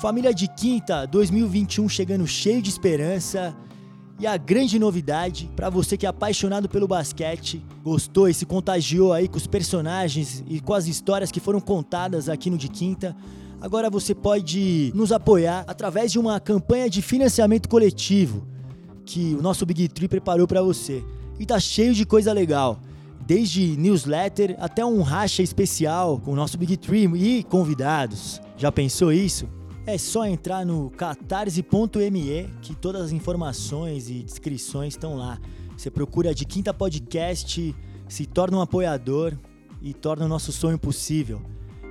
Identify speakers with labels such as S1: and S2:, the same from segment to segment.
S1: Família de Quinta 2021 chegando cheio de esperança. E a grande novidade para você que é apaixonado pelo basquete, gostou e se contagiou aí com os personagens e com as histórias que foram contadas aqui no De Quinta, agora você pode nos apoiar através de uma campanha de financiamento coletivo que o nosso Big Tree preparou para você. E tá cheio de coisa legal desde newsletter até um racha especial com o nosso Big Tree e convidados. Já pensou isso? É só entrar no catarse.me que todas as informações e descrições estão lá. Você procura de Quinta Podcast, se torna um apoiador e torna o nosso sonho possível.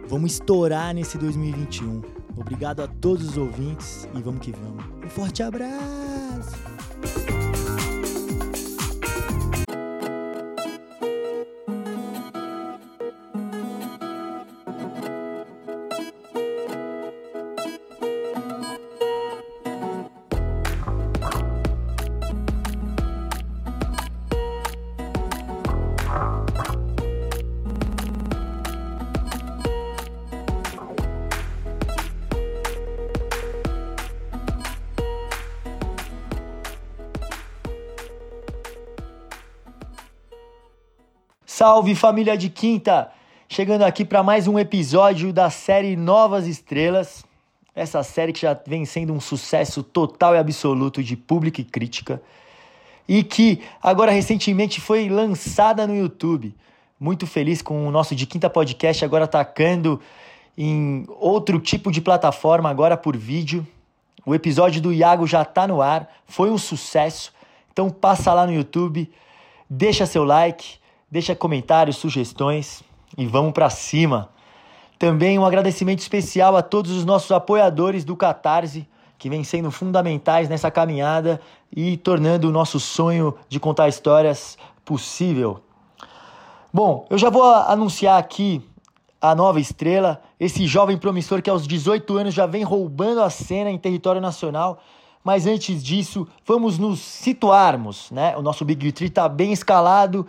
S1: Vamos estourar nesse 2021. Obrigado a todos os ouvintes e vamos que vamos. Um forte abraço! Salve família de quinta! Chegando aqui para mais um episódio da série Novas Estrelas. Essa série que já vem sendo um sucesso total e absoluto de público e crítica. E que agora recentemente foi lançada no YouTube. Muito feliz com o nosso De Quinta Podcast agora atacando em outro tipo de plataforma, agora por vídeo. O episódio do Iago já está no ar, foi um sucesso. Então passa lá no YouTube, deixa seu like Deixa comentários, sugestões e vamos para cima. Também um agradecimento especial a todos os nossos apoiadores do Catarse, que vêm sendo fundamentais nessa caminhada e tornando o nosso sonho de contar histórias possível. Bom, eu já vou anunciar aqui a nova estrela, esse jovem promissor que aos 18 anos já vem roubando a cena em território nacional. Mas antes disso, vamos nos situarmos, né? O nosso Big Tree está bem escalado,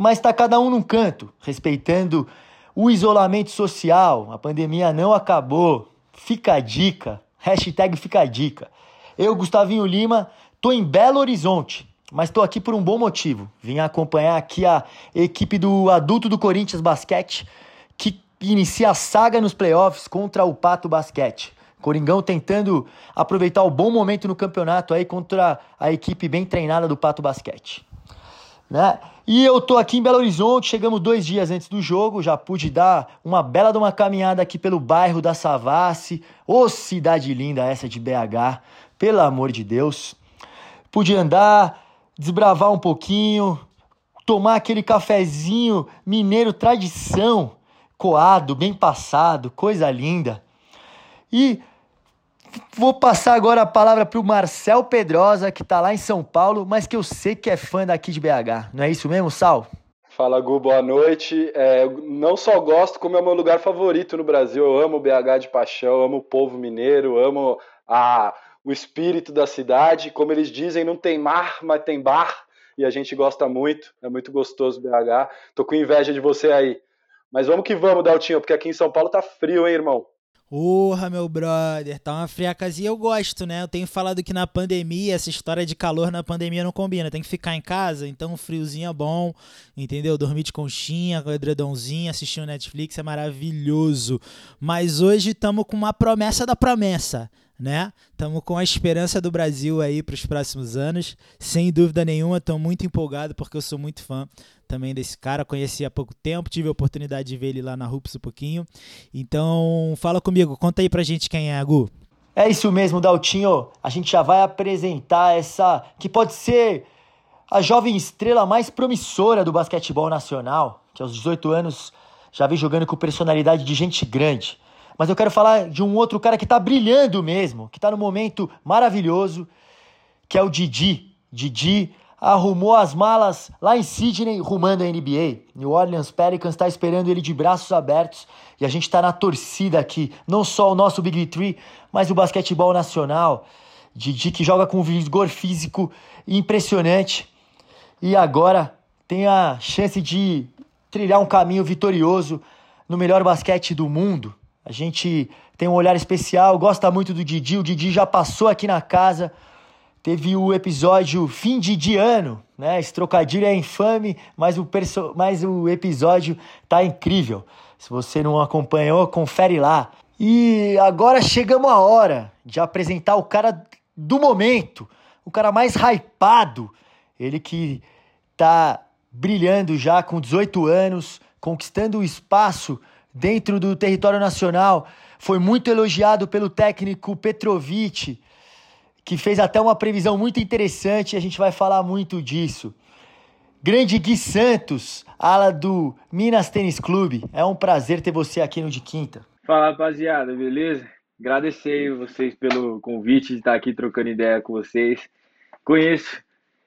S1: mas está cada um num canto, respeitando o isolamento social. A pandemia não acabou. Fica a dica. Hashtag fica a dica. Eu, Gustavinho Lima, tô em Belo Horizonte, mas tô aqui por um bom motivo. Vim acompanhar aqui a equipe do adulto do Corinthians Basquete, que inicia a saga nos playoffs contra o Pato Basquete. Coringão tentando aproveitar o bom momento no campeonato aí contra a equipe bem treinada do Pato Basquete. Né? E eu tô aqui em Belo Horizonte, chegamos dois dias antes do jogo, já pude dar uma bela de uma caminhada aqui pelo bairro da Savassi. Ô, oh, cidade linda essa de BH, pelo amor de Deus. Pude andar, desbravar um pouquinho, tomar aquele cafezinho mineiro tradição, coado, bem passado, coisa linda. E Vou passar agora a palavra para o Marcel Pedrosa, que está lá em São Paulo, mas que eu sei que é fã daqui de BH. Não é isso mesmo, Sal?
S2: Fala, Gu, boa noite. É, não só gosto, como é o meu lugar favorito no Brasil. Eu amo BH de paixão, amo o povo mineiro, amo a, o espírito da cidade. Como eles dizem, não tem mar, mas tem bar. E a gente gosta muito, é muito gostoso BH. Tô com inveja de você aí. Mas vamos que vamos, Daltinho, porque aqui em São Paulo tá frio, hein, irmão?
S3: Porra, meu brother, tá uma friacazinha. Eu gosto, né? Eu tenho falado que na pandemia, essa história de calor na pandemia não combina. Tem que ficar em casa, então um friozinho é bom, entendeu? Dormir de conchinha, com edredomzinho, assistir o Netflix é maravilhoso. Mas hoje estamos com uma promessa da promessa né? Estamos com a esperança do Brasil aí para os próximos anos. Sem dúvida nenhuma, estou muito empolgado porque eu sou muito fã também desse cara. Conheci há pouco tempo, tive a oportunidade de ver ele lá na Rups um pouquinho. Então, fala comigo, conta aí pra gente quem é Gu.
S1: É isso mesmo, Daltinho. A gente já vai apresentar essa que pode ser a jovem estrela mais promissora do basquetebol nacional, que aos 18 anos já vem jogando com personalidade de gente grande. Mas eu quero falar de um outro cara que está brilhando mesmo, que está no momento maravilhoso, que é o Didi. Didi arrumou as malas lá em Sydney, rumando a NBA. New Orleans Pelicans está esperando ele de braços abertos e a gente está na torcida aqui. Não só o nosso Big Three, mas o basquetebol nacional. Didi que joga com vigor físico impressionante e agora tem a chance de trilhar um caminho vitorioso no melhor basquete do mundo A gente tem um olhar especial, gosta muito do Didi. O Didi já passou aqui na casa. Teve o episódio fim de ano, né? Esse trocadilho é infame, mas o, perso mas o episódio tá incrível. Se você não acompanhou, confere lá. E agora chegamos a hora de apresentar o cara do momento, o cara mais hypado, ele que tá brilhando já com 18 anos, conquistando o espaço dentro do território nacional. Foi muito elogiado pelo técnico Petrovic que fez até uma previsão muito interessante e a gente vai falar muito disso. Grande Gui Santos, ala do Minas Tênis Clube. É um prazer ter você aqui no De Quinta.
S4: Fala, rapaziada, beleza? Agradecer vocês pelo convite de estar aqui trocando ideia com vocês. Conheço,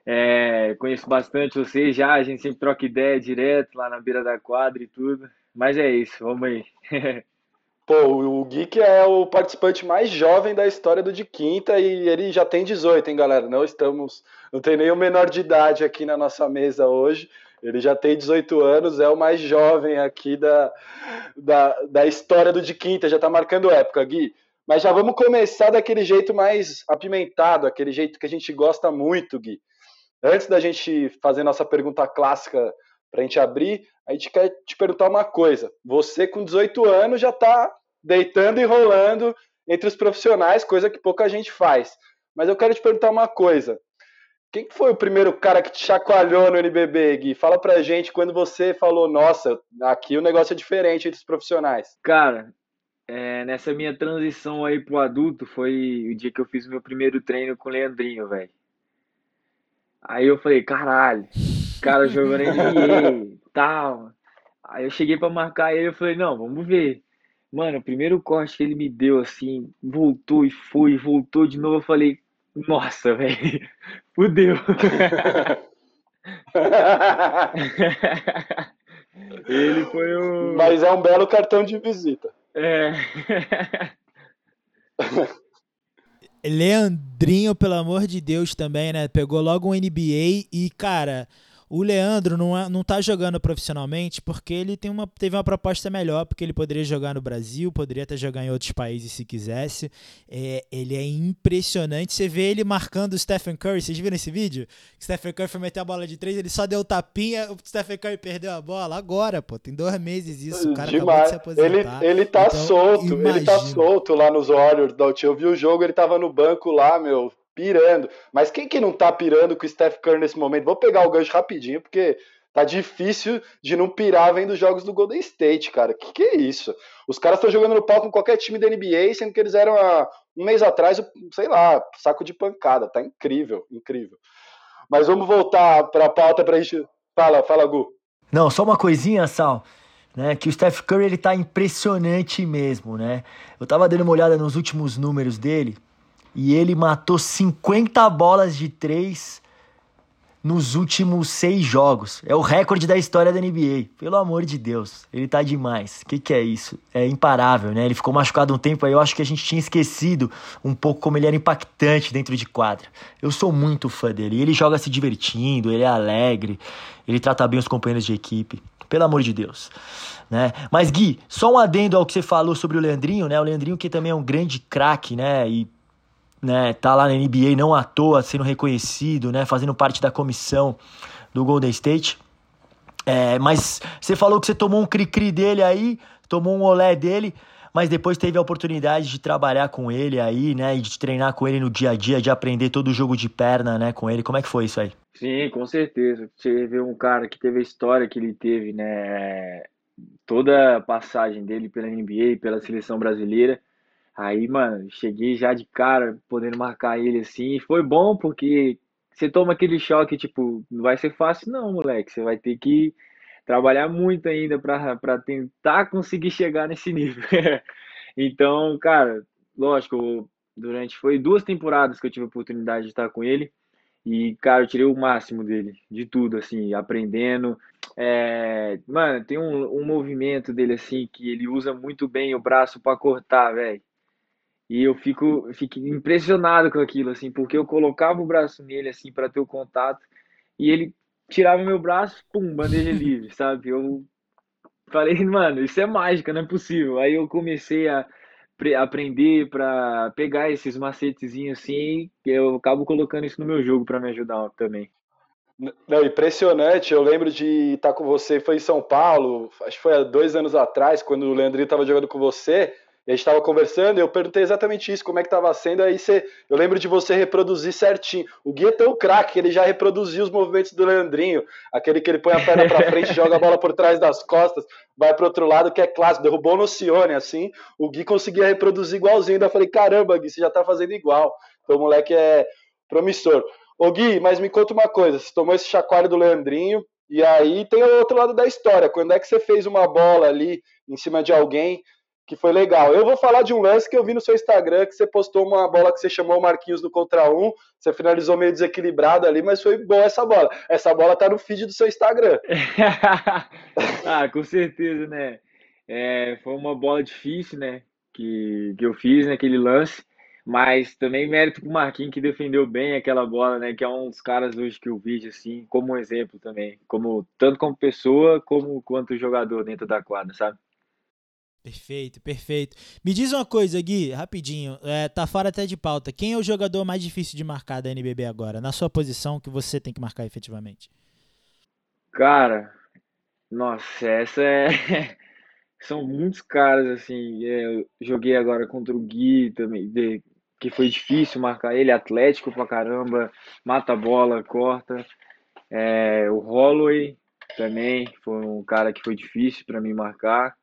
S4: é, conheço bastante vocês já, a gente sempre troca ideia direto lá na beira da quadra e tudo. Mas é isso, vamos aí.
S2: Pô, o Geek é o participante mais jovem da história do De Quinta e ele já tem 18, hein, galera? Não estamos. Não tem nenhum menor de idade aqui na nossa mesa hoje. Ele já tem 18 anos, é o mais jovem aqui da, da, da história do De Quinta, já tá marcando época, Gui. Mas já vamos começar daquele jeito mais apimentado, aquele jeito que a gente gosta muito, Gui. Antes da gente fazer nossa pergunta clássica para a gente abrir, a gente quer te perguntar uma coisa. Você, com 18 anos, já está deitando e rolando entre os profissionais, coisa que pouca gente faz. Mas eu quero te perguntar uma coisa. Quem foi o primeiro cara que te chacoalhou no NBB, Gui? Fala pra gente quando você falou, nossa, aqui o negócio é diferente entre os profissionais.
S4: Cara, é, nessa minha transição aí pro adulto, foi o dia que eu fiz o meu primeiro treino com o Leandrinho, velho. Aí eu falei, caralho, cara jogando NBA, tal. Aí eu cheguei para marcar ele, eu falei, não, vamos ver. Mano, o primeiro corte que ele me deu, assim, voltou e foi, voltou de novo, eu falei, nossa, velho, fudeu. ele foi o...
S2: Mas é um belo cartão de visita.
S4: É.
S3: Leandrinho, pelo amor de Deus, também, né? Pegou logo um NBA e, cara, o Leandro não, é, não tá jogando profissionalmente porque ele tem uma, teve uma proposta melhor, porque ele poderia jogar no Brasil, poderia até jogar em outros países se quisesse. É, ele é impressionante. Você vê ele marcando o Stephen Curry. Vocês viram esse vídeo? O Stephen Curry foi meter a bola de três, ele só deu tapinha, o Stephen Curry perdeu a bola. Agora, pô, tem dois meses isso. O cara Demais. acabou de se
S2: aposentar. Ele, ele tá então, solto, imagina. ele tá solto lá nos Warriors da Eu vi o jogo, ele tava no banco lá, meu pirando. Mas quem que não tá pirando com o Steph Curry nesse momento? Vou pegar o gancho rapidinho, porque tá difícil de não pirar vendo os jogos do Golden State, cara. Que que é isso? Os caras estão jogando no palco com qualquer time da NBA, sendo que eles eram há um mês atrás, sei lá, saco de pancada. Tá incrível, incrível. Mas vamos voltar para a pauta pra gente. Fala, fala, Gu.
S1: Não, só uma coisinha, Sal. Né, que o Steph Curry ele tá impressionante mesmo, né? Eu tava dando uma olhada nos últimos números dele e ele matou 50 bolas de três nos últimos seis jogos. É o recorde da história da NBA. Pelo amor de Deus, ele tá demais. O que, que é isso? É imparável, né? Ele ficou machucado um tempo aí. Eu acho que a gente tinha esquecido um pouco como ele era impactante dentro de quadra. Eu sou muito fã dele. Ele joga se divertindo, ele é alegre, ele trata bem os companheiros de equipe. Pelo amor de Deus. Né? Mas Gui, só um adendo ao que você falou sobre o Leandrinho, né? O Leandrinho que também é um grande craque, né? E né, tá lá na NBA não à toa sendo reconhecido, né, fazendo parte da comissão do Golden State. É, mas você falou que você tomou um cri-cri dele aí, tomou um olé dele, mas depois teve a oportunidade de trabalhar com ele aí, né, e de treinar com ele no dia a dia, de aprender todo o jogo de perna, né, com ele. Como é que foi isso aí?
S4: Sim, com certeza. Você vê um cara que teve a história que ele teve, né, toda a passagem dele pela NBA, pela seleção brasileira, Aí, mano, cheguei já de cara, podendo marcar ele assim. E foi bom porque você toma aquele choque, tipo, não vai ser fácil, não, moleque. Você vai ter que trabalhar muito ainda para tentar conseguir chegar nesse nível. então, cara, lógico, durante foi duas temporadas que eu tive a oportunidade de estar com ele. E, cara, eu tirei o máximo dele, de tudo, assim, aprendendo. É, mano, tem um, um movimento dele, assim, que ele usa muito bem o braço para cortar, velho. E eu fico, fico impressionado com aquilo, assim, porque eu colocava o braço nele, assim, para ter o contato, e ele tirava meu braço, pum, bandeja livre, sabe? Eu, falei, mano, isso é mágica, não é possível. Aí eu comecei a aprender para pegar esses macetezinhos assim, eu acabo colocando isso no meu jogo para me ajudar também.
S2: Não, impressionante. Eu lembro de estar com você, foi em São Paulo, acho que foi há dois anos atrás, quando o Leandrinho estava jogando com você. E a gente estava conversando, e eu perguntei exatamente isso, como é que estava sendo. Aí você, eu lembro de você reproduzir certinho. O Gui é tão craque que ele já reproduziu os movimentos do Leandrinho, aquele que ele põe a perna para frente, joga a bola por trás das costas, vai para outro lado, que é clássico. Derrubou no Cione, assim. O Gui conseguia reproduzir igualzinho. Daí eu falei, caramba, Gui, você já está fazendo igual. Então o moleque é promissor. Ô Gui, mas me conta uma coisa, você tomou esse chacoalho do Leandrinho, e aí tem o outro lado da história. Quando é que você fez uma bola ali em cima de alguém que foi legal? Eu vou falar de um lance que eu vi no seu Instagram, que você postou uma bola que você chamou o Marquinhos no contra um, você finalizou meio desequilibrado ali, mas foi boa essa bola. Essa bola tá no feed do seu Instagram.
S4: ah, com certeza, né? É, foi uma bola difícil, né? Que, que eu fiz naquele lance. Mas também mérito pro Marquinhos que defendeu bem aquela bola, né? Que é um dos caras hoje que eu vejo assim, como um exemplo também, como tanto como pessoa como quanto jogador dentro da quadra, sabe?
S3: Perfeito, perfeito. Me diz uma coisa, Gui, rapidinho, é, tá fora até de pauta. Quem é o jogador mais difícil de marcar da NBB agora? Na sua posição que você tem que marcar efetivamente?
S4: Cara, nossa, essa é. São muitos caras, assim. É, eu joguei agora contra o Gui também, de, que foi difícil marcar ele, atlético pra caramba, mata a bola, corta. É, o Holloway também foi um cara que foi difícil para mim marcar.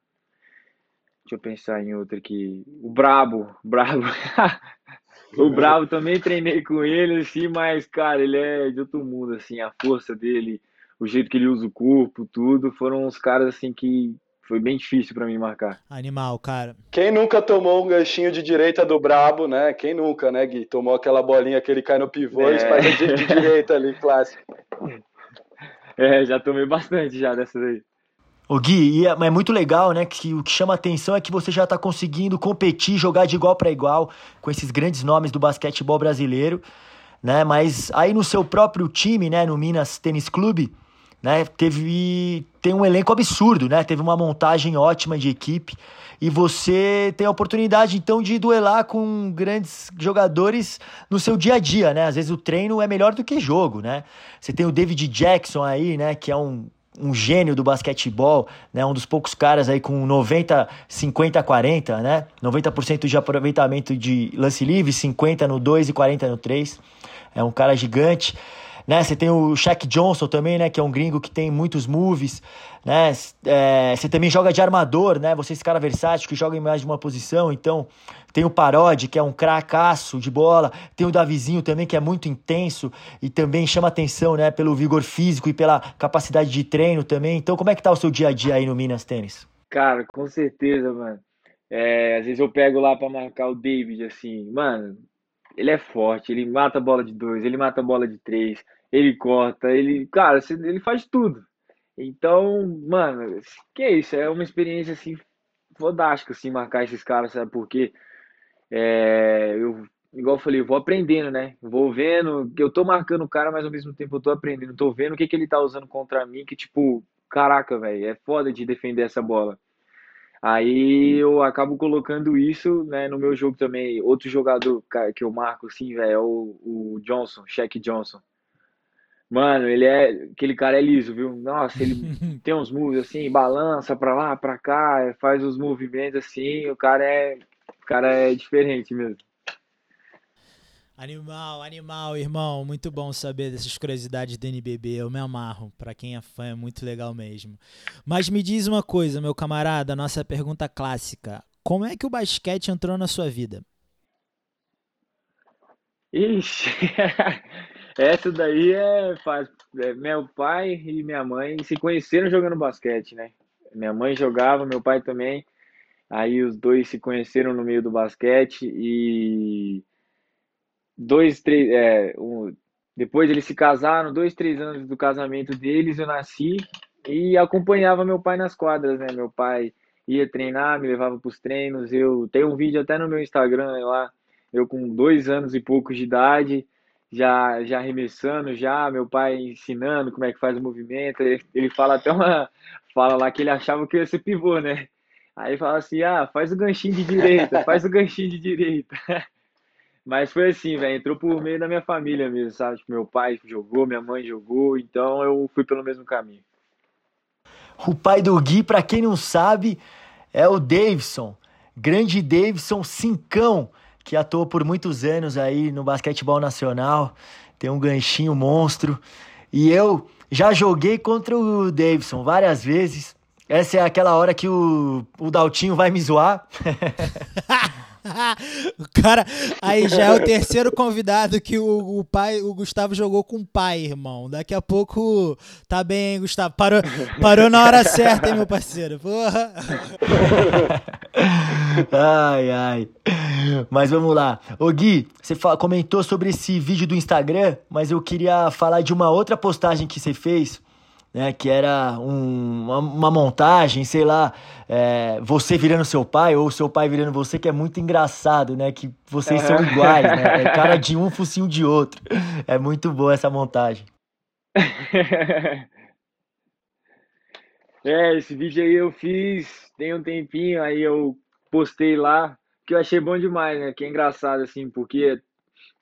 S4: Deixa eu pensar em outro aqui. O Brabo, Brabo. o Brabo também treinei com ele, assim, mas, cara, ele é de outro mundo, assim, a força dele, o jeito que ele usa o corpo, tudo, foram uns caras, assim, que foi bem difícil para mim marcar.
S3: Animal, cara.
S2: Quem nunca tomou um ganchinho de direita do Brabo, né? Quem nunca, né, Gui? Tomou aquela bolinha que ele cai no pivô é. e faz de, de direita ali, clássico.
S4: É, já tomei bastante já dessa daí.
S1: O Gui, é, é muito legal, né? Que o que chama atenção é que você já está conseguindo competir, jogar de igual para igual com esses grandes nomes do basquetebol brasileiro, né? Mas aí no seu próprio time, né? No Minas Tênis Clube, né? Teve tem um elenco absurdo, né? Teve uma montagem ótima de equipe e você tem a oportunidade então de duelar com grandes jogadores no seu dia a dia, né? Às vezes o treino é melhor do que jogo, né? Você tem o David Jackson aí, né? Que é um um gênio do basquetebol, né? Um dos poucos caras aí com 90, 50, 40, né? 90% de aproveitamento de lance livre, 50 no 2 e 40 no 3. É um cara gigante né? Você tem o Shaq Johnson também, né? Que é um gringo que tem muitos moves, né? É, você também joga de armador, né? Você é esse cara versátil que joga em mais de uma posição, então tem o Parodi, que é um cracaço de bola, tem o Davizinho também, que é muito intenso e também chama atenção, né? Pelo vigor físico e pela capacidade de treino também. Então, como é que tá o seu dia a dia aí no Minas Tênis?
S4: Cara, com certeza, mano. É, às vezes eu pego lá para marcar o David, assim, mano, ele é forte, ele mata a bola de dois, ele mata a bola de três, ele corta, ele, cara, ele faz tudo. Então, mano, que é isso? É uma experiência assim fodástica assim marcar esses caras, sabe? Porque é, eu, igual eu falei, eu vou aprendendo, né? Vou vendo que eu tô marcando o cara, mas ao mesmo tempo eu tô aprendendo, tô vendo o que que ele tá usando contra mim, que tipo, caraca, velho, é foda de defender essa bola. Aí eu acabo colocando isso né, no meu jogo também. Outro jogador que eu marco, assim, velho, é o, o Johnson, Shaq Johnson. Mano, ele é. Aquele cara é liso, viu? Nossa, ele tem uns moves assim, balança pra lá, pra cá, faz os movimentos assim. O cara é. O cara é diferente mesmo.
S3: Animal, animal, irmão. Muito bom saber dessas curiosidades do NBB. Eu me amarro. Para quem é fã, é muito legal mesmo. Mas me diz uma coisa, meu camarada, nossa pergunta clássica. Como é que o basquete entrou na sua vida?
S4: Ixi, essa daí é, faz, é, Meu pai e minha mãe se conheceram jogando basquete, né? Minha mãe jogava, meu pai também. Aí os dois se conheceram no meio do basquete e dois, três, é, um, depois eles se casaram, dois, três anos do casamento deles, eu nasci e acompanhava meu pai nas quadras, né? Meu pai ia treinar, me levava para os treinos. Eu tenho um vídeo até no meu Instagram lá, eu com dois anos e poucos de idade, já, já arremessando, já, meu pai ensinando como é que faz o movimento. Ele, ele fala até uma. Fala lá que ele achava que ia ser pivô, né? Aí fala assim, ah, faz o ganchinho de direita, faz o ganchinho de direita. Mas foi assim, velho, entrou por meio da minha família mesmo, sabe? Tipo, meu pai jogou, minha mãe jogou, então eu fui pelo mesmo caminho.
S1: O pai do Gui, para quem não sabe, é o Davidson. Grande Davidson Cincão, que atuou por muitos anos aí no basquetebol nacional. Tem um ganchinho monstro. E eu já joguei contra o Davidson várias vezes. Essa é aquela hora que o, o Daltinho vai me zoar.
S3: o cara, aí já é o terceiro convidado que o, o pai, o Gustavo jogou com o pai, irmão. Daqui a pouco tá bem, hein, Gustavo. Parou, parou na hora certa, hein, meu parceiro. Porra.
S1: ai, ai. Mas vamos lá. Ô Gui, você comentou sobre esse vídeo do Instagram, mas eu queria falar de uma outra postagem que você fez né? Que era um, uma, uma, montagem, sei lá, é, você virando seu pai ou seu pai virando você, que é muito engraçado, né? Que vocês são iguais, né? É cara de um, focinho de outro. É muito boa essa montagem.
S4: É, esse vídeo aí eu fiz tem um tempinho, aí eu postei lá, que eu achei bom demais, né? Que é engraçado, assim, porque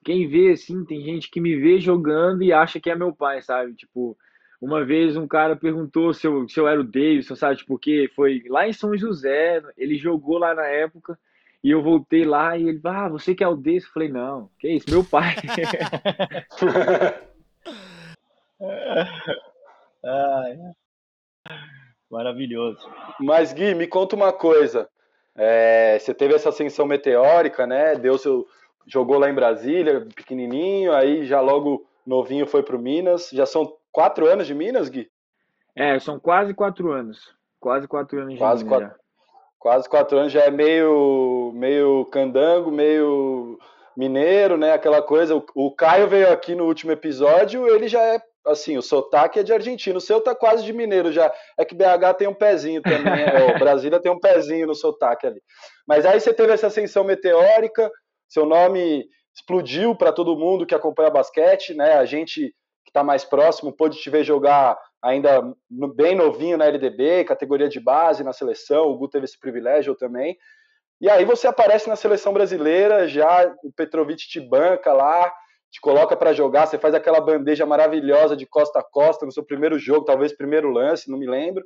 S4: quem vê, assim, tem gente que me vê jogando e acha que é meu pai, sabe? Tipo, uma vez um cara perguntou se eu, se eu era o Davidson, sabe? Porque foi lá em São José, ele jogou lá na época, e eu voltei lá e ele, ah, você que é o Davidson? Eu falei, não, que isso, meu pai.
S1: Maravilhoso.
S2: Mas, Gui, me conta uma coisa. É, você teve essa ascensão meteórica, né? Deu seu, jogou lá em Brasília, pequenininho, aí já logo novinho foi para o Minas. Já são quatro anos de Minas, Gui?
S4: É, são quase quatro anos. Quase quatro anos de
S2: quase
S4: Minas.
S2: Quatro, quase quatro anos já é meio, meio candango, meio mineiro, né? Aquela coisa. O, o Caio veio aqui no último episódio, ele já é assim, o sotaque é de argentino, o seu tá quase de mineiro já. É que BH tem um pezinho também, né? o Brasília tem um pezinho no sotaque ali. Mas aí você teve essa ascensão meteórica, seu nome explodiu para todo mundo que acompanha basquete, né? A gente que está mais próximo, pôde te ver jogar ainda bem novinho na LDB, categoria de base na seleção, o Gu teve esse privilégio também. E aí você aparece na seleção brasileira, já o Petrovic te banca lá, te coloca para jogar, você faz aquela bandeja maravilhosa de costa a costa no seu primeiro jogo, talvez primeiro lance, não me lembro.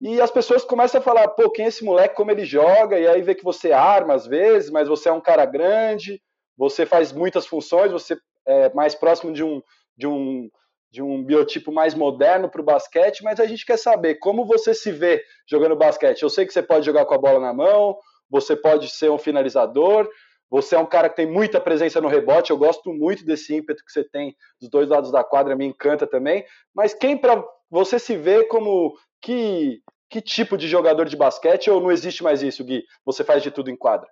S2: E as pessoas começam a falar, pô, quem é esse moleque, como ele joga, e aí vê que você arma às vezes, mas você é um cara grande, você faz muitas funções, você é mais próximo de um, de um, de um biotipo mais moderno para o basquete, mas a gente quer saber como você se vê jogando basquete. Eu sei que você pode jogar com a bola na mão, você pode ser um finalizador, você é um cara que tem muita presença no rebote, eu gosto muito desse ímpeto que você tem dos dois lados da quadra, me encanta também. Mas quem para você se vê como que que tipo de jogador de basquete ou não existe mais isso, Gui? Você faz de tudo em quadra?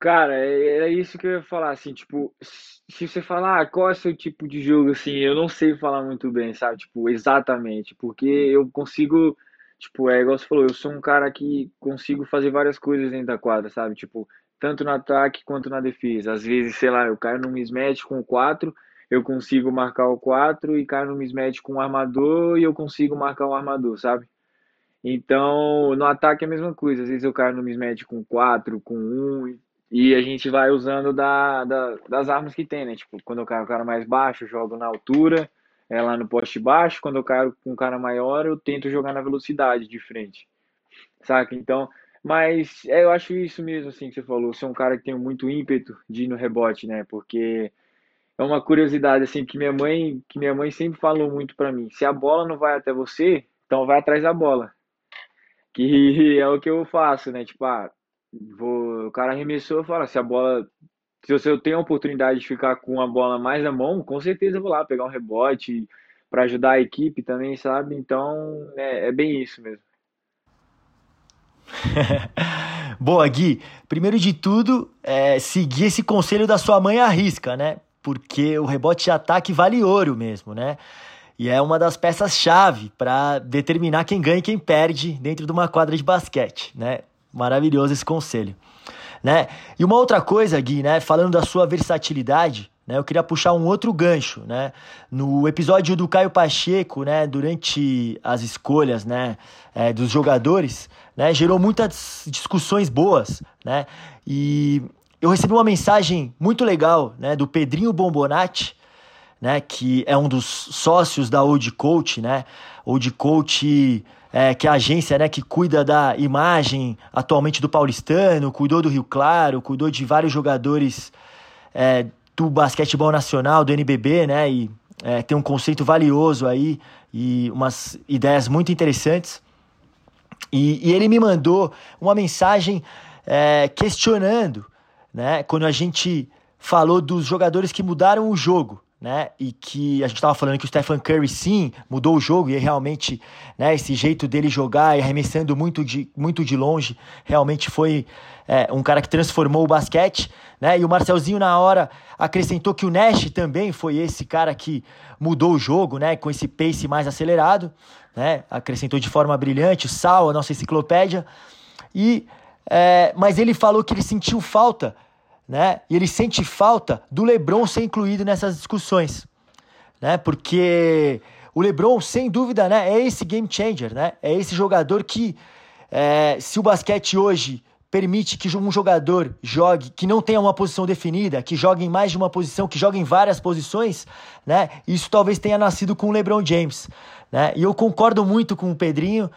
S4: Cara, era é, isso que eu ia falar, assim, tipo, se você falar ah, qual é o seu tipo de jogo, assim, eu não sei falar muito bem, sabe? Tipo, exatamente, porque eu consigo, tipo, é igual você falou, eu sou um cara que consigo fazer várias coisas dentro da quadra, sabe? Tipo, tanto no ataque quanto na defesa. Às vezes, sei lá, eu caio no mismatch com o 4, eu consigo marcar o 4 e caio no mismatch com o armador e eu consigo marcar o armador, sabe? Então, no ataque é a mesma coisa. Às vezes eu caio no mismatch com 4, com 1 e a gente vai usando da, da, das armas que tem, né? Tipo, quando eu caio com o cara mais baixo, eu jogo na altura, é lá no poste baixo. Quando eu caio com um cara maior, eu tento jogar na velocidade de frente. Saca? Então, mas é, eu acho isso mesmo, assim, que você falou. Você é um cara que tem muito ímpeto de ir no rebote, né? Porque é uma curiosidade, assim, que minha mãe, que minha mãe sempre falou muito para mim. Se a bola não vai até você, então vai atrás da bola. Que é o que eu faço, né? Tipo, ah, Vou, o cara arremessou, fala, se a bola, se eu tenho a oportunidade de ficar com a bola mais na mão, com certeza vou lá pegar um rebote para ajudar a equipe também, sabe? Então, é, é bem isso mesmo.
S1: Boa, Gui. Primeiro de tudo, é, seguir esse conselho da sua mãe à risca, né? Porque o rebote de ataque vale ouro mesmo, né? E é uma das peças-chave para determinar quem ganha e quem perde dentro de uma quadra de basquete, né? Maravilhoso esse conselho. Né? E uma outra coisa, Gui, né? Falando da sua versatilidade, né, eu queria puxar um outro gancho, né? No episódio do Caio Pacheco, né, durante as escolhas, né, é, dos jogadores, né, gerou muitas discussões boas, né? E eu recebi uma mensagem muito legal, né, do Pedrinho Bombonati, né, que é um dos sócios da Old Coach, né? Old Coach é, que é a agência né, que cuida da imagem atualmente do paulistano, cuidou do Rio Claro, cuidou de vários jogadores é, do basquetebol nacional, do NBB, né? E é, tem um conceito valioso aí e umas ideias muito interessantes. E, e ele me mandou uma mensagem é, questionando, né? Quando a gente falou dos jogadores que mudaram o jogo, né? E que a gente estava falando que o Stephen Curry sim mudou o jogo e realmente, né? Esse jeito dele jogar e arremessando muito de, muito de longe realmente foi é, um cara que transformou o basquete, né? E o Marcelzinho na hora acrescentou que o Nash também foi esse cara que mudou o jogo, né? Com esse pace mais acelerado, né? Acrescentou de forma brilhante, o Sal, a nossa enciclopédia. E é, mas ele falou que ele sentiu falta, né? E ele sente falta do LeBron ser incluído nessas discussões, né? Porque o LeBron, sem dúvida, né? É esse game changer, né? É esse jogador que é, se o basquete hoje permite que um jogador jogue, que não tenha uma posição definida, que jogue em mais de uma posição, que jogue em várias posições, né? Isso talvez tenha nascido com o LeBron James, né? E eu concordo muito com o Pedrinho,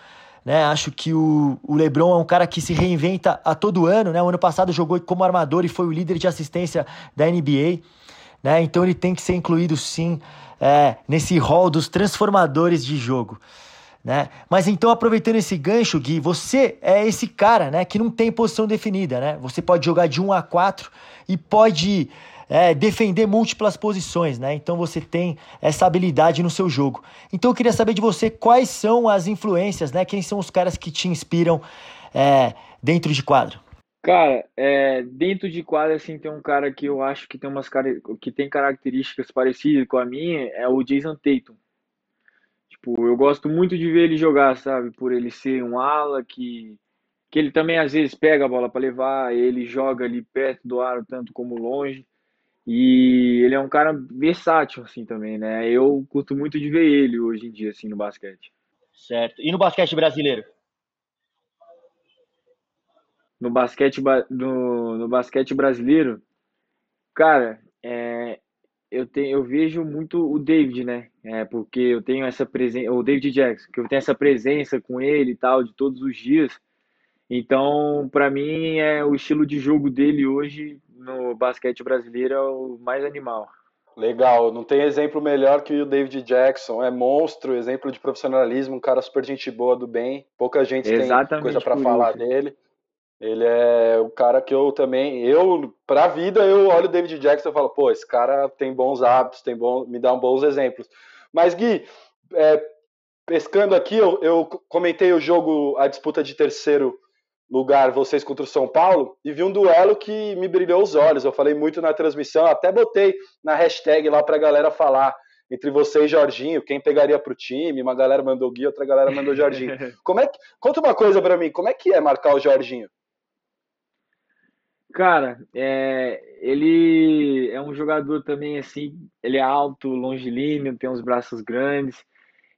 S1: né? Acho que o, o LeBron é um cara que se reinventa a todo ano, né? O ano passado jogou como armador e foi o líder de assistência da NBA, né? Então ele tem que ser incluído sim é, nesse rol dos transformadores de jogo né? Mas então, aproveitando esse gancho, Gui, você é esse cara, né, que não tem posição definida, né? Você pode jogar de 1 a 4 e pode é, defender múltiplas posições, né? Então você tem essa habilidade no seu jogo. Então eu queria saber de você quais são as influências, né? Quem são os caras que te inspiram é, dentro de quadro?
S4: Cara, é, dentro de quadro, assim, tem um cara que eu acho que tem umas que tem características parecidas com a minha, é o Jason Tatum. Tipo, eu gosto muito de ver ele jogar, sabe? Por ele ser um ala que, que ele também às vezes pega a bola para levar, ele joga ali perto do aro, tanto como longe. E ele é um cara versátil, assim, também, né? Eu curto muito de ver ele hoje em dia, assim, no basquete.
S1: Certo. E no basquete brasileiro?
S4: No basquete, no, no basquete brasileiro, cara, é, eu tenho, eu vejo muito o David, né? É, porque eu tenho essa presença, o David Jackson, que eu tenho essa presença com ele e tal de todos os dias. Então, para mim, é o estilo de jogo dele hoje no basquete brasileiro é o mais animal.
S2: Legal, não tem exemplo melhor que o David Jackson. É monstro, exemplo de profissionalismo, um cara super gente boa do bem. Pouca gente Exatamente tem coisa para falar dele. Ele é o cara que eu também, eu, pra vida, eu olho o David Jackson e falo, pô, esse cara tem bons hábitos, tem bom, me dá bons exemplos. Mas, Gui, é, pescando aqui, eu, eu, comentei o jogo, a disputa de terceiro lugar, vocês contra o São Paulo, e vi um duelo que me brilhou os olhos. Eu falei muito na transmissão, até botei na hashtag lá pra galera falar entre você e Jorginho, quem pegaria pro time, uma galera mandou Gui, outra galera mandou Jorginho. Como é que, conta uma coisa para mim, como é que é marcar o Jorginho?
S4: Cara, é, ele é um jogador também assim, ele é alto, longilíneo, tem uns braços grandes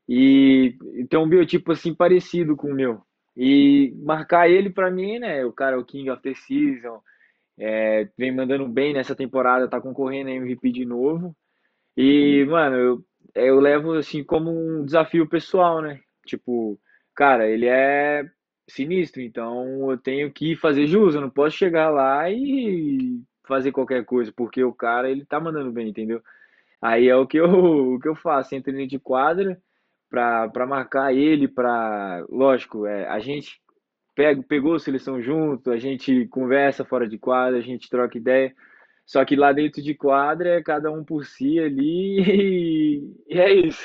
S4: e, e tem um biotipo assim parecido com o meu. E marcar ele para mim, né, o cara é o King of the Season, é, vem mandando bem nessa temporada, tá concorrendo a MVP de novo. E, mano, eu, eu levo assim como um desafio pessoal, né? Tipo, cara, ele é sinistro, então eu tenho que fazer jus, eu não posso chegar lá e fazer qualquer coisa, porque o cara ele tá mandando bem, entendeu? Aí é o que eu, o que eu faço, entre dentro de quadra para marcar ele, para lógico, é, a gente pega, pegou a seleção junto, a gente conversa fora de quadra, a gente troca ideia. Só que lá dentro de quadra é cada um por si ali e, e é isso.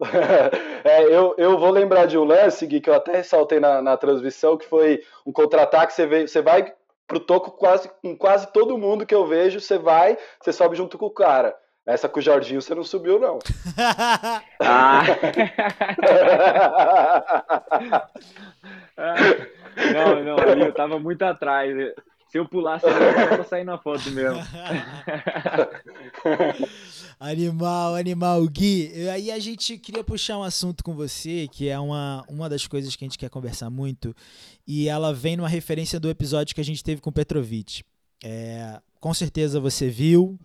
S2: é, eu, eu vou lembrar de um lance, Gui, que eu até ressaltei na, na transmissão, que foi um contra-ataque, você, vê, você vai pro toco quase, com quase todo mundo que eu vejo, você vai, você sobe junto com o cara. Essa com o Jorginho você não subiu, não.
S4: ah. não, não, ali eu tava muito atrás. Se eu pulasse, eu ia sair na foto mesmo.
S3: animal, animal. Gui, aí a gente queria puxar um assunto com você, que é uma, uma das coisas que a gente quer conversar muito, e ela vem numa referência do episódio que a gente teve com o Petrovic. É, com certeza você viu,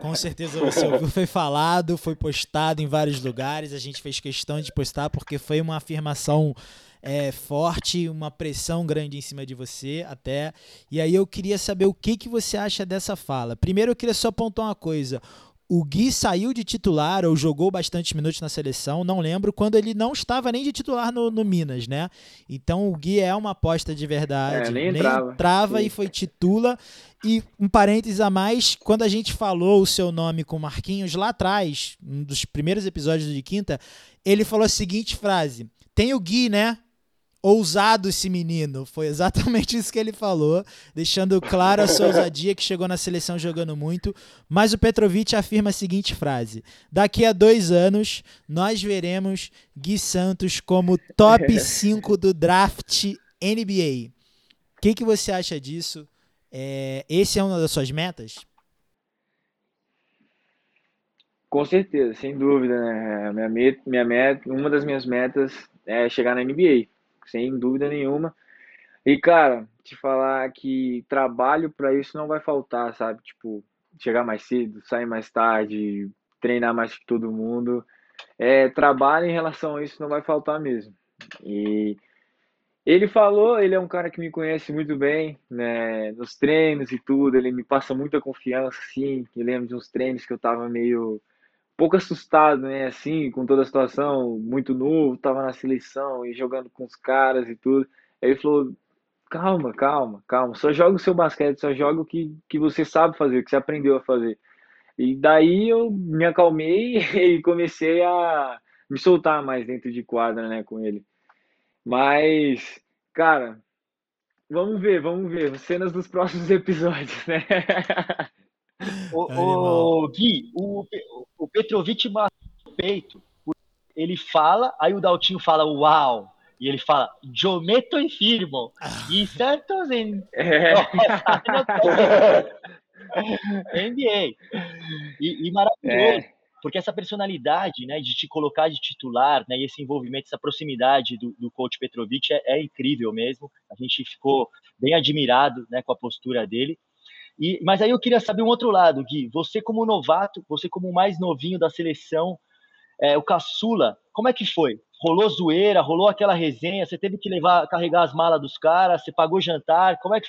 S3: com certeza você ouviu, foi falado, foi postado em vários lugares. A gente fez questão de postar porque foi uma afirmação é, forte, uma pressão grande em cima de você até. E aí eu queria saber o que, que você acha dessa fala. Primeiro eu queria só apontar uma coisa. O Gui saiu de titular ou jogou bastante minutos na seleção, não lembro, quando ele não estava nem de titular no, no Minas, né? Então o Gui é uma aposta de verdade.
S4: É, nem, nem entrava,
S3: entrava e foi titula. E um parênteses a mais, quando a gente falou o seu nome com o Marquinhos lá atrás, um dos primeiros episódios de quinta, ele falou a seguinte frase: Tem o Gui, né? Ousado esse menino. Foi exatamente isso que ele falou, deixando claro a sua ousadia que chegou na seleção jogando muito. Mas o Petrovic afirma a seguinte frase: Daqui a dois anos, nós veremos Gui Santos como top 5 do draft NBA. O que, que você acha disso? É, esse é uma das suas metas?
S4: Com certeza, sem dúvida. Né? Minha, meta, minha meta, uma das minhas metas é chegar na NBA sem dúvida nenhuma. E, cara, te falar que trabalho para isso não vai faltar, sabe? Tipo, chegar mais cedo, sair mais tarde, treinar mais que todo mundo. É, trabalho em relação a isso não vai faltar mesmo. E ele falou, ele é um cara que me conhece muito bem, né, nos treinos e tudo, ele me passa muita confiança, assim, eu lembro de uns treinos que eu tava meio pouco assustado, né? Assim, com toda a situação, muito novo, tava na seleção e jogando com os caras e tudo. Aí ele falou: calma, calma, calma, só joga o seu basquete, só joga o que, que você sabe fazer, o que você aprendeu a fazer. E daí eu me acalmei e comecei a me soltar mais dentro de quadra, né, com ele. Mas, cara, vamos ver, vamos ver, cenas dos próximos episódios, né?
S1: O, o Gui, o, o Petrovic matou o peito. Ele fala, aí o Daltinho fala uau. E ele fala, eu meto e firmo. E Santos em. É. NBA. E, e maravilhoso. É. Porque essa personalidade, né, de te colocar de titular, né, e esse envolvimento, essa proximidade do, do coach Petrovic é, é incrível mesmo. A gente ficou bem admirado, né, com a postura dele. E, mas aí eu queria saber um outro lado, Gui. Você como novato, você como mais novinho da seleção, é, o caçula, como é que foi? Rolou zoeira, rolou aquela resenha, você teve que levar, carregar as malas dos caras, você pagou jantar, como é que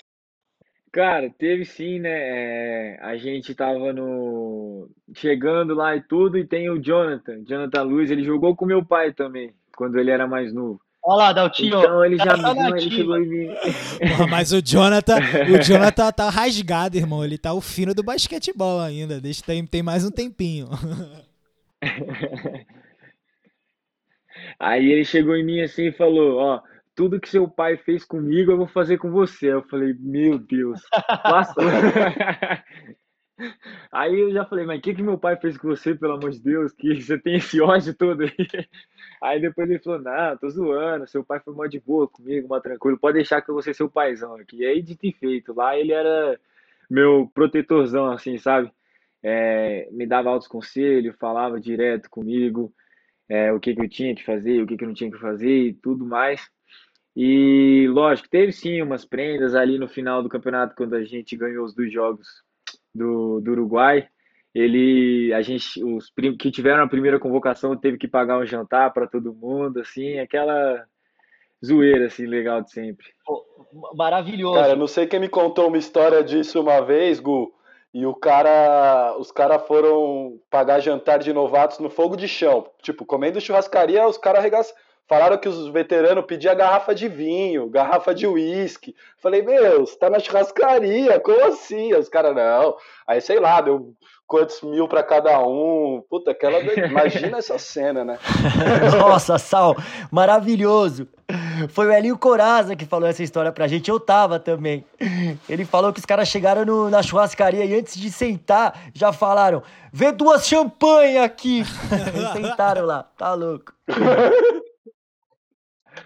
S4: Cara, teve sim, né? É, a gente tava no. chegando lá e tudo, e tem o Jonathan, Jonathan Luiz, ele jogou com meu pai também, quando ele era mais novo.
S1: Olha lá, Daltinho.
S4: Então ele já tá me ele chegou em mim.
S3: mas o Jonathan, o Jonathan tá rasgado, irmão. Ele tá o fino do basquetebol ainda. Deixa, tem, tem mais um tempinho.
S4: Aí ele chegou em mim assim e falou, ó, tudo que seu pai fez comigo eu vou fazer com você. Eu falei, meu Deus, passa. Aí eu já falei, mas o que, que meu pai fez com você, pelo amor de Deus, que você tem esse ódio todo aí? Aí depois ele falou, não, tô zoando, seu pai foi mó de boa comigo, mó tranquilo, pode deixar que eu vou ser seu paizão aqui. E aí, de ter feito, lá ele era meu protetorzão, assim, sabe? É, me dava altos conselhos, falava direto comigo, é, o que, que eu tinha que fazer, o que, que eu não tinha que fazer e tudo mais. E lógico, teve sim umas prendas ali no final do campeonato, quando a gente ganhou os dois jogos do, do Uruguai. Ele a gente os que tiveram a primeira convocação teve que pagar um jantar para todo mundo assim aquela zoeira assim legal de sempre.
S1: Maravilhoso.
S2: Cara não sei quem me contou uma história disso uma vez Gu e o cara os caras foram pagar jantar de novatos no fogo de chão. Tipo comendo churrascaria os caras arregaçam Falaram que os veteranos pediam garrafa de vinho, garrafa de uísque. Falei, meu, você tá na churrascaria, como assim? Os caras, não. Aí, sei lá, deu quantos mil para cada um. Puta, aquela. Imagina essa cena, né?
S1: Nossa, Sal, maravilhoso. Foi o Elinho Coraza que falou essa história pra gente. Eu tava também. Ele falou que os caras chegaram no, na churrascaria e antes de sentar já falaram: vê duas champanhe aqui. Eles sentaram lá, tá louco.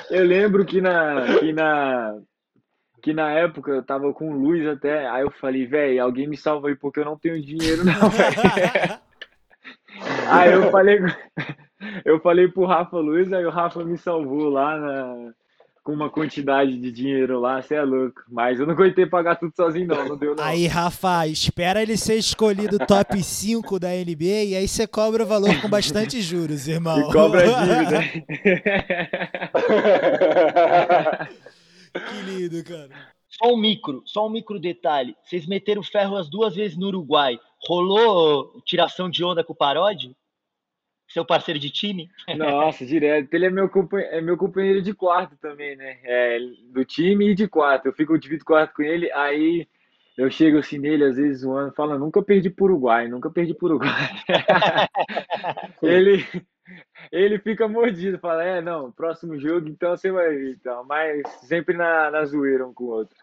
S4: Eu lembro que na, que na, que na época eu tava com luz até, aí eu falei, velho, alguém me salva aí porque eu não tenho dinheiro não, velho. aí eu falei, eu falei pro Rafa Luiz, aí o Rafa me salvou lá na, com uma quantidade de dinheiro lá, você é louco. Mas eu não aguentei pagar tudo sozinho, não, não deu não.
S3: Aí, Rafa, espera ele ser escolhido top 5 da NBA e aí você cobra o valor com bastante juros, irmão.
S4: E cobra a dívida.
S3: que lindo, cara.
S1: Só um micro, só um micro detalhe. Vocês meteram ferro as duas vezes no Uruguai. Rolou tiração de onda com o Paródio? Seu parceiro de time?
S4: Nossa, direto. Ele é meu, é meu companheiro de quarto também, né? É, do time e de quarto. Eu fico divido quarto com ele, aí eu chego assim nele, às vezes zoando, fala, nunca perdi por Uruguai, nunca perdi por Uruguai. ele, ele fica mordido, fala, é, não, próximo jogo, então você vai ver, então, mas sempre na, na zoeira um com o outro.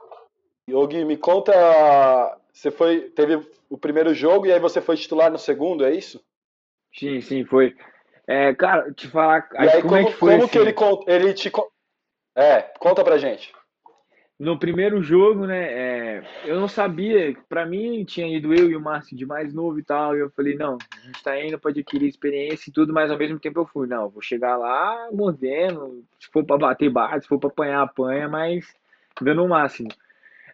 S2: Yogi, me conta, você foi, teve o primeiro jogo e aí você foi titular no segundo, é isso?
S4: Sim, sim, foi. É, cara, te falar.
S2: E aí, como, como, é que, foi, como assim? que ele, ele te. É, conta pra gente.
S4: No primeiro jogo, né, é, eu não sabia, pra mim tinha ido eu e o Márcio de mais novo e tal, e eu falei, não, a gente tá indo pra adquirir experiência e tudo, mas ao mesmo tempo eu fui, não, vou chegar lá mordendo, se for pra bater, bate, se for pra apanhar, apanha, mas dando o máximo.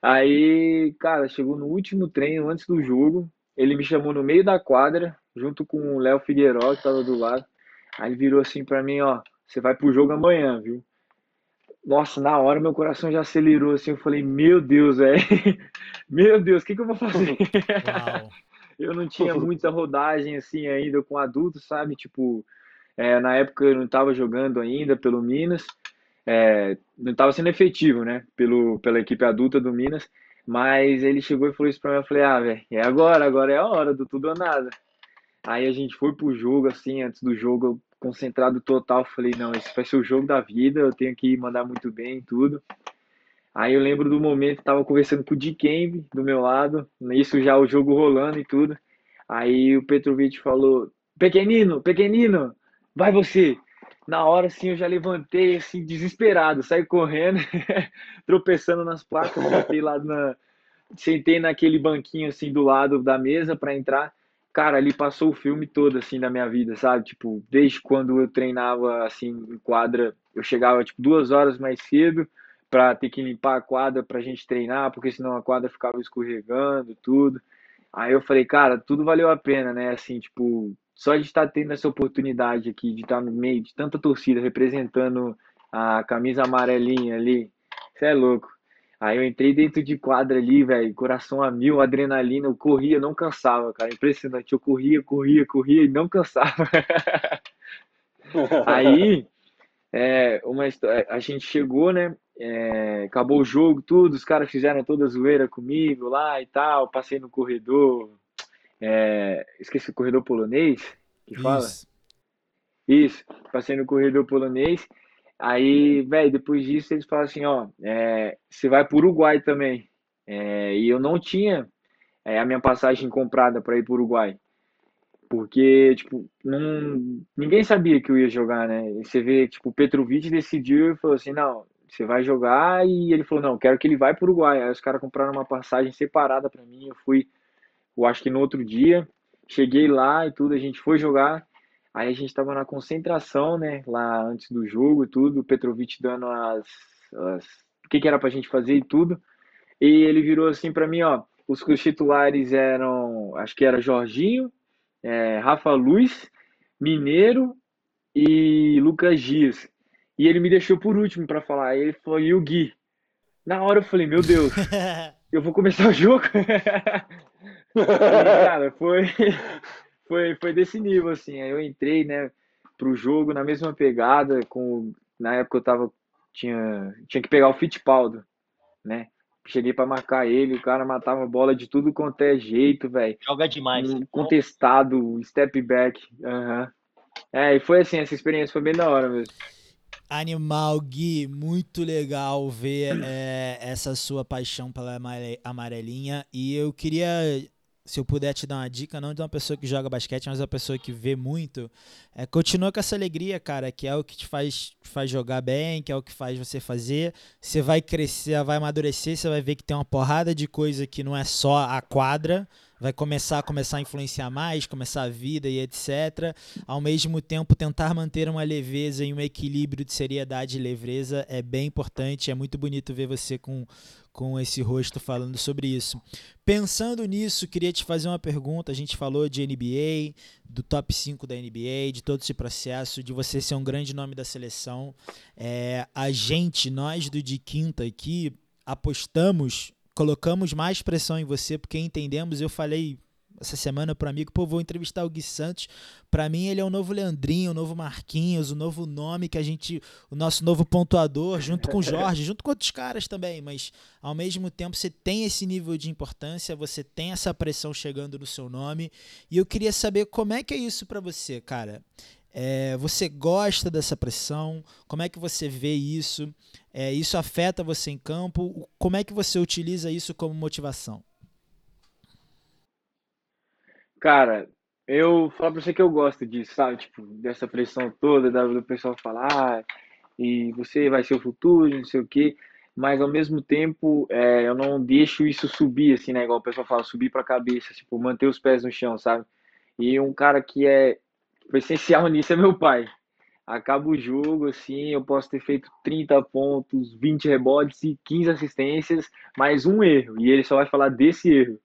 S4: Aí, cara, chegou no último treino, antes do jogo, ele me chamou no meio da quadra, junto com o Léo Figueiró, que tava do lado. Aí ele virou assim para mim, ó, você vai pro jogo amanhã, viu? Nossa, na hora meu coração já acelerou assim, eu falei, meu Deus, velho. meu Deus, o que, que eu vou fazer? eu não tinha muita rodagem assim ainda com adultos, sabe? Tipo, é, na época eu não estava jogando ainda pelo Minas, é, não estava sendo efetivo, né? Pelo, pela equipe adulta do Minas. Mas ele chegou e falou isso pra mim, eu falei, ah, velho, é agora, agora é a hora do tudo ou nada. Aí a gente foi pro jogo, assim, antes do jogo, concentrado total, falei, não, esse vai ser o jogo da vida, eu tenho que mandar muito bem e tudo. Aí eu lembro do momento, tava conversando com o Dikembe do meu lado, isso já o jogo rolando e tudo. Aí o Petrovic falou, pequenino, pequenino, vai você. Na hora, assim, eu já levantei, assim, desesperado, saí correndo, tropeçando nas placas, sentei lá na... Sentei naquele banquinho, assim, do lado da mesa para entrar cara, ali passou o filme todo, assim, da minha vida, sabe? Tipo, desde quando eu treinava, assim, em quadra, eu chegava, tipo, duas horas mais cedo para ter que limpar a quadra pra gente treinar, porque senão a quadra ficava escorregando, tudo. Aí eu falei, cara, tudo valeu a pena, né? Assim, tipo, só de estar tendo essa oportunidade aqui, de estar no meio de tanta torcida, representando a camisa amarelinha ali, você é louco. Aí eu entrei dentro de quadra ali, velho, coração a mil, adrenalina, eu corria, não cansava, cara, impressionante. Eu corria, corria, corria e não cansava. Aí, é, uma história, a gente chegou, né? É, acabou o jogo, tudo, os caras fizeram toda a zoeira comigo lá e tal. Passei no corredor, é, esqueci o corredor polonês que fala. Isso. Isso, passei no corredor polonês. Aí, velho, depois disso eles falaram assim, ó, é, você vai para o Uruguai também. É, e eu não tinha é, a minha passagem comprada para ir para o Uruguai. Porque, tipo, não, ninguém sabia que eu ia jogar, né? E você vê, tipo, o Petrovic decidiu e falou assim, não, você vai jogar. E ele falou, não, quero que ele vá para o Uruguai. Aí os caras compraram uma passagem separada para mim. Eu fui, eu acho que no outro dia, cheguei lá e tudo, a gente foi jogar. Aí a gente estava na concentração, né, lá antes do jogo e tudo, o Petrovic dando as, as o que, que era pra gente fazer e tudo. E ele virou assim para mim, ó, os, os titulares eram, acho que era Jorginho, é, Rafa Luz, Mineiro e Lucas Dias. E ele me deixou por último para falar. Ele falou, e o Gui? Na hora eu falei, meu Deus, eu vou começar o jogo? e, cara, foi, foi, foi desse nível, assim. Aí eu entrei, né, pro jogo na mesma pegada, com na época eu tava tinha tinha que pegar o Fittipaldo, né? Cheguei para marcar ele, o cara matava a bola de tudo quanto é jeito, velho.
S1: Joga demais.
S4: Contestado, step back. Uhum. É, e foi assim, essa experiência foi bem da hora mesmo.
S3: Animal, Gui, muito legal ver é, essa sua paixão pela amarelinha. E eu queria se eu puder te dar uma dica, não de uma pessoa que joga basquete, mas uma pessoa que vê muito, é, continua com essa alegria, cara, que é o que te faz, faz jogar bem, que é o que faz você fazer. Você vai crescer, vai amadurecer, você vai ver que tem uma porrada de coisa que não é só a quadra, vai começar a começar a influenciar mais, começar a vida e etc. Ao mesmo tempo, tentar manter uma leveza e um equilíbrio de seriedade e leveza é bem importante. É muito bonito ver você com, com esse rosto falando sobre isso. Pensando nisso, queria te fazer uma pergunta. A gente falou de NBA, do top 5 da NBA, de todo esse processo, de você ser um grande nome da seleção. É, a gente, nós do De Quinta aqui, apostamos colocamos mais pressão em você porque entendemos. Eu falei essa semana para amigo, pô, vou entrevistar o Gui Santos. Para mim ele é o novo Leandrinho, o novo Marquinhos, o novo nome que a gente, o nosso novo pontuador, junto com o Jorge, junto com outros caras também, mas ao mesmo tempo você tem esse nível de importância, você tem essa pressão chegando no seu nome, e eu queria saber como é que é isso para você, cara. É, você gosta dessa pressão? Como é que você vê isso? É, isso afeta você em campo? Como é que você utiliza isso como motivação?
S4: Cara, eu falo pra você que eu gosto disso, sabe? Tipo, dessa pressão toda, do pessoal falar, ah, e você vai ser o futuro, não sei o quê. Mas ao mesmo tempo, é, eu não deixo isso subir, assim, né? Igual o pessoal fala, subir pra cabeça, tipo, manter os pés no chão, sabe? E um cara que é essencial nisso é meu pai. Acaba o jogo, assim, eu posso ter feito 30 pontos, 20 rebotes e 15 assistências, mais um erro. E ele só vai falar desse erro.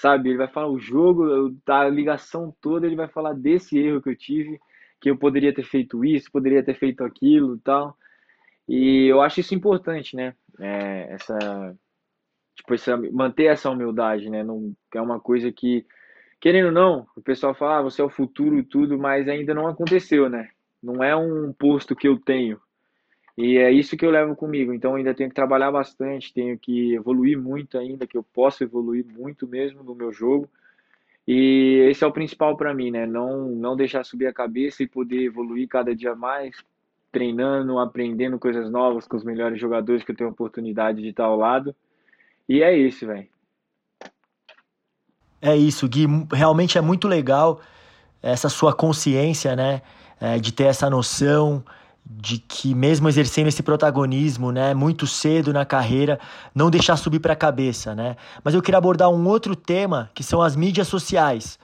S4: Sabe? Ele vai falar o jogo, a ligação toda, ele vai falar desse erro que eu tive, que eu poderia ter feito isso, poderia ter feito aquilo tal. E eu acho isso importante, né? É, essa, tipo, essa, manter essa humildade, né? Não, é uma coisa que querendo ou não, o pessoal fala, ah, você é o futuro e tudo, mas ainda não aconteceu, né? Não é um posto que eu tenho. E é isso que eu levo comigo. Então ainda tenho que trabalhar bastante, tenho que evoluir muito ainda, que eu posso evoluir muito mesmo no meu jogo. E esse é o principal para mim, né? Não não deixar subir a cabeça e poder evoluir cada dia mais, treinando, aprendendo coisas novas com os melhores jogadores que eu tenho a oportunidade de estar ao lado. E é isso, velho.
S1: É isso, Gui. Realmente é muito legal essa sua consciência, né? É, de ter essa noção de que mesmo exercendo esse protagonismo, né, muito cedo na carreira, não deixar subir para a cabeça, né? Mas eu queria abordar um outro tema, que são as mídias sociais,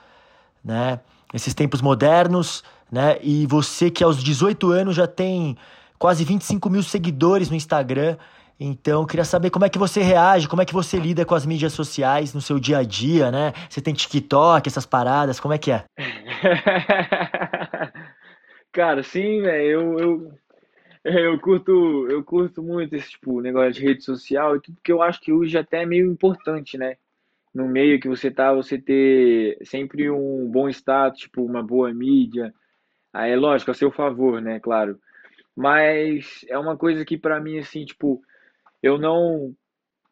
S1: né? Esses tempos modernos, né? E você que aos 18 anos já tem quase 25 mil seguidores no Instagram, então, queria saber como é que você reage, como é que você lida com as mídias sociais no seu dia a dia, né? Você tem TikTok, essas paradas, como é que é?
S4: Cara, sim, velho, eu, eu, eu curto, eu curto muito esse tipo negócio de rede social e tudo, porque eu acho que hoje até é meio importante, né? No meio que você tá, você ter sempre um bom status, tipo, uma boa mídia. Aí é lógico, a seu favor, né? Claro. Mas é uma coisa que para mim, assim, tipo, eu não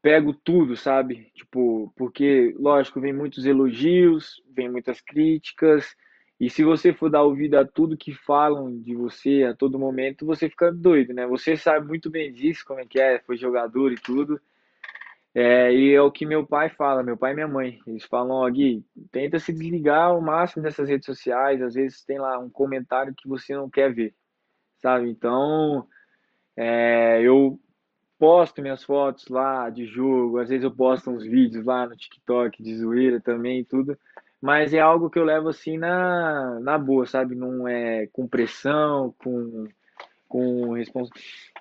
S4: pego tudo, sabe? Tipo, porque, lógico, vem muitos elogios, vem muitas críticas, e se você for dar ouvido a tudo que falam de você a todo momento, você fica doido, né? Você sabe muito bem disso, como é que é, foi jogador e tudo. É, e é o que meu pai fala, meu pai e minha mãe. Eles falam, ó, Gui, tenta se desligar ao máximo dessas redes sociais. Às vezes tem lá um comentário que você não quer ver, sabe? Então, é, eu posto minhas fotos lá de jogo, às vezes eu posto uns vídeos lá no TikTok de zoeira também e tudo, mas é algo que eu levo assim na, na boa, sabe? Não é com pressão, com, com respons...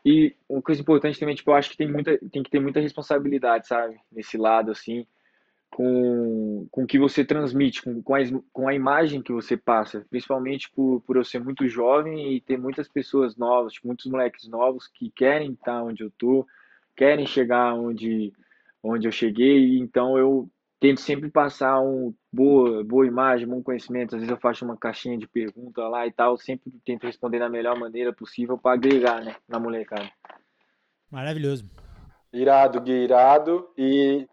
S4: E uma coisa importante também, tipo, eu acho que tem, muita, tem que ter muita responsabilidade, sabe? Nesse lado, assim, com, com o que você transmite, com, com, a, com a imagem que você passa, principalmente por, por eu ser muito jovem e ter muitas pessoas novas, tipo, muitos moleques novos que querem estar onde eu tô, querem chegar onde, onde eu cheguei, então eu tento sempre passar uma boa, boa imagem, bom conhecimento, às vezes eu faço uma caixinha de pergunta lá e tal, sempre tento responder da melhor maneira possível para agregar, né, na molecada.
S3: Maravilhoso.
S2: Irado, Gui, irado. E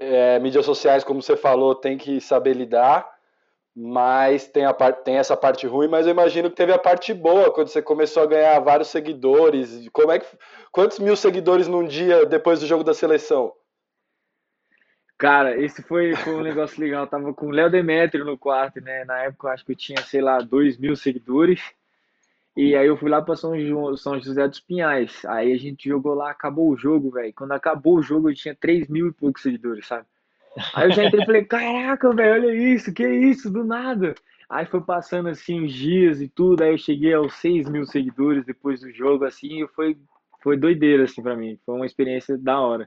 S2: é, mídias sociais, como você falou, tem que saber lidar, mas tem, a part, tem essa parte ruim, mas eu imagino que teve a parte boa quando você começou a ganhar vários seguidores. Como é que, quantos mil seguidores num dia depois do jogo da seleção?
S4: Cara, esse foi, foi um negócio legal. Eu tava com o Léo Demetrio no quarto, né? Na época eu acho que eu tinha, sei lá, 2 mil seguidores. E aí eu fui lá para São, José dos Pinhais. Aí a gente jogou lá, acabou o jogo, velho. Quando acabou o jogo, eu tinha 3 mil e poucos seguidores, sabe? Aí eu já entrei e falei, caraca, velho, olha isso, que isso, do nada. Aí foi passando assim os dias e tudo, aí eu cheguei aos 6 mil seguidores depois do jogo, assim, e foi, foi doideira, assim, pra mim. Foi uma experiência da hora.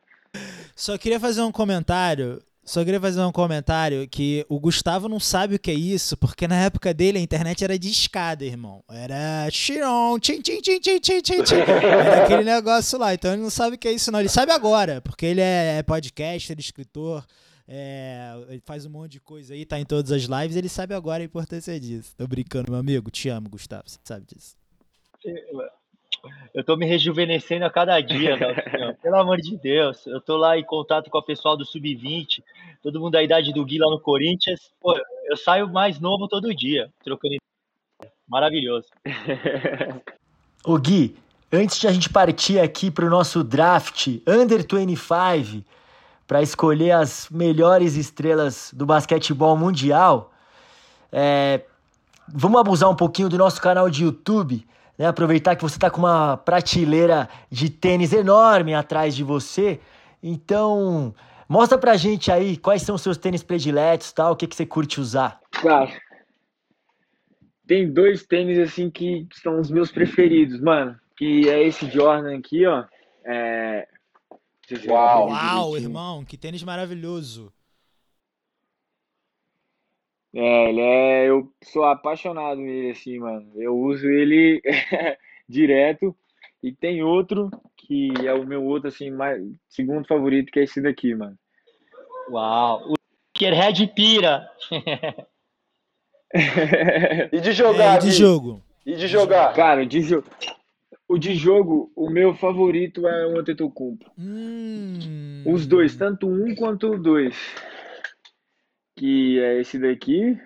S3: Só queria fazer um comentário. Só queria fazer um comentário que o Gustavo não sabe o que é isso, porque na época dele a internet era de escada, irmão. Era xiron, tchim, tchim, tchim, tchim, tchim, tchim, tchim. Era aquele negócio lá. Então ele não sabe o que é isso, não. Ele sabe agora, porque ele é podcaster, escritor, é, ele faz um monte de coisa aí, tá em todas as lives, ele sabe agora a importância disso. Tô brincando, meu amigo. Te amo, Gustavo. Você sabe disso.
S5: Eu tô me rejuvenescendo a cada dia, pelo amor de Deus. Eu tô lá em contato com o pessoal do Sub-20, todo mundo da idade do Gui lá no Corinthians. Pô, eu saio mais novo todo dia, trocando Maravilhoso.
S1: Ô Gui, antes de a gente partir aqui pro nosso draft Under 25, para escolher as melhores estrelas do basquetebol mundial, é, vamos abusar um pouquinho do nosso canal de YouTube né? Aproveitar que você está com uma prateleira de tênis enorme atrás de você. Então, mostra pra gente aí quais são os seus tênis prediletos, tal, o que, que você curte usar.
S4: Cara, tem dois tênis assim que são os meus preferidos, mano. Que é esse Jordan aqui, ó. É...
S3: Uau, Uau irmão, que tênis maravilhoso.
S4: É, ele é. Eu sou apaixonado nele, assim, mano. Eu uso ele direto. E tem outro que é o meu outro, assim, mais, segundo favorito, que é esse daqui, mano.
S5: Uau! O Red pira!
S2: e de jogar?
S3: É, e de jogo?
S2: E de jogar?
S4: Cara, de jogo. O de jogo, o meu favorito é o Antetokounmpo.
S3: Hum.
S4: Os dois, tanto um quanto o dois que é esse daqui.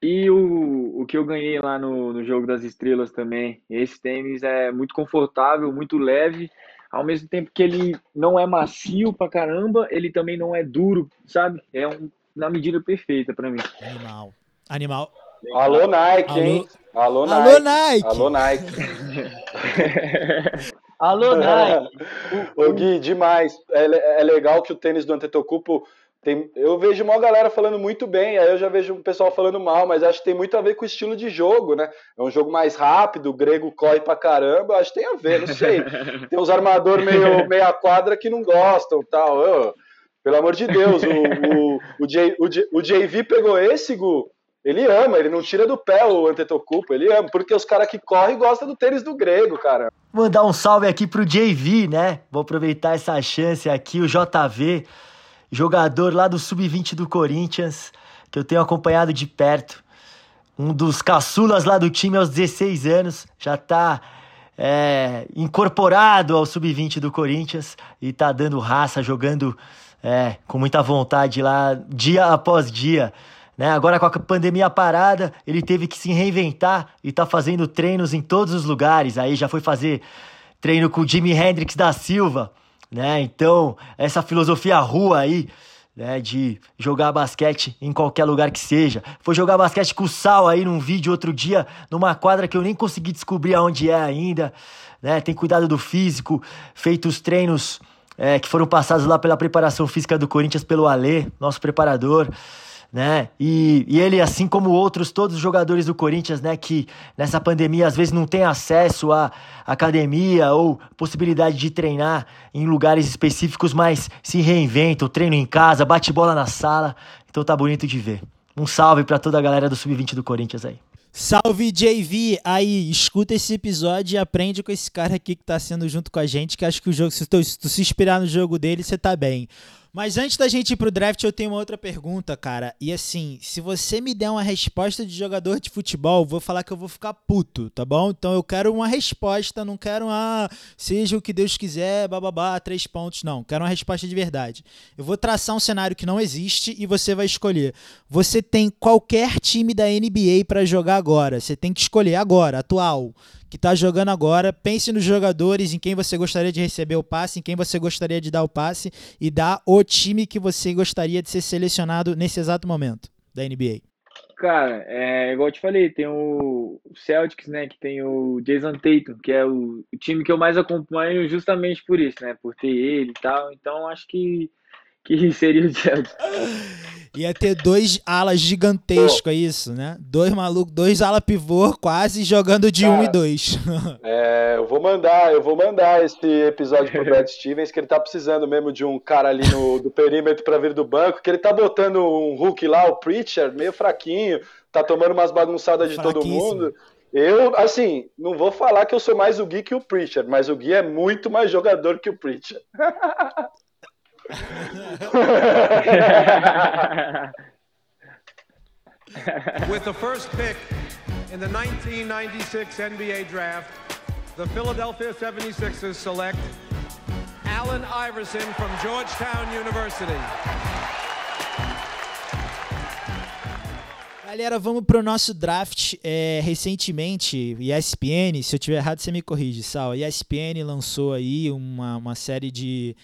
S4: E o, o que eu ganhei lá no, no Jogo das Estrelas também. Esse tênis é muito confortável, muito leve, ao mesmo tempo que ele não é macio pra caramba, ele também não é duro, sabe? É um, na medida perfeita para mim.
S3: Animal. Animal.
S2: Alô Nike, Alô... hein?
S3: Alô Nike. Alô Nike.
S2: Alô Nike.
S5: Alô Nike.
S2: Ô Gui, demais. É, é legal que o tênis do Antetokounmpo tem, eu vejo uma galera falando muito bem, aí eu já vejo um pessoal falando mal, mas acho que tem muito a ver com o estilo de jogo, né? É um jogo mais rápido, o grego corre pra caramba, acho que tem a ver, não sei. Tem uns armadores meio meia quadra que não gostam tal. Oh, pelo amor de Deus, o, o, o, J, o, J, o JV pegou esse, Gu, ele ama, ele não tira do pé o Antetokounmpo, ele ama, porque os caras que correm gostam do tênis do grego, cara.
S1: Mandar um salve aqui pro JV, né? Vou aproveitar essa chance aqui, o JV jogador lá do sub-20 do Corinthians, que eu tenho acompanhado de perto. Um dos caçulas lá do time aos 16 anos, já está é, incorporado ao sub-20 do Corinthians e está dando raça, jogando é, com muita vontade lá, dia após dia. Né? Agora com a pandemia parada, ele teve que se reinventar e está fazendo treinos em todos os lugares. Aí já foi fazer treino com o Jimi Hendrix da Silva, né? Então, essa filosofia rua aí, né, de jogar basquete em qualquer lugar que seja. Foi jogar basquete com o Sal aí num vídeo outro dia, numa quadra que eu nem consegui descobrir aonde é ainda, né? Tem cuidado do físico, feito os treinos é, que foram passados lá pela preparação física do Corinthians pelo Alê, nosso preparador né? E, e ele, assim como outros, todos os jogadores do Corinthians, né, que nessa pandemia às vezes não tem acesso à academia ou possibilidade de treinar em lugares específicos, mas se reinventam, treino em casa, bate bola na sala. Então tá bonito de ver. Um salve para toda a galera do Sub-20 do Corinthians aí.
S3: Salve JV! Aí, escuta esse episódio e aprende com esse cara aqui que tá sendo junto com a gente, que acho que o jogo, se tu, se inspirar no jogo dele, você tá bem. Mas antes da gente ir pro draft, eu tenho uma outra pergunta, cara. E assim, se você me der uma resposta de jogador de futebol, vou falar que eu vou ficar puto, tá bom? Então eu quero uma resposta, não quero uma seja o que Deus quiser, bababá, três pontos, não. Quero uma resposta de verdade. Eu vou traçar um cenário que não existe e você vai escolher. Você tem qualquer time da NBA para jogar agora. Você tem que escolher agora, atual. Que tá jogando agora. Pense nos jogadores, em quem você gostaria de receber o passe, em quem você gostaria de dar o passe e dá o time que você gostaria de ser selecionado nesse exato momento da NBA.
S4: Cara, é, igual eu te falei, tem o Celtics, né, que tem o Jason Tatum, que é o, o time que eu mais acompanho justamente por isso, né, por ter ele e tal. Então acho que que seria o Celtics.
S3: Ia ter dois alas gigantescos, é isso, né? Dois malucos, dois ala pivô quase jogando de Cara, um e dois.
S2: É, eu vou mandar, eu vou mandar esse episódio pro Brad Stevens, que ele tá precisando mesmo de um cara ali no, do perímetro para vir do banco, que ele tá botando um Hulk lá, o Preacher, meio fraquinho, tá tomando umas bagunçadas de todo mundo. Eu, assim, não vou falar que eu sou mais o Gui que o Preacher, mas o Gui é muito mais jogador que o Preacher.
S6: With the first pick in the 1996 NBA draft, the Philadelphia 76ers select Allen Iverson from Georgetown University.
S3: Galera, vamos pro nosso draft. É, recentemente, ESPN, se eu tiver errado, você me corrige, Sal. ESPN lançou aí uma, uma série de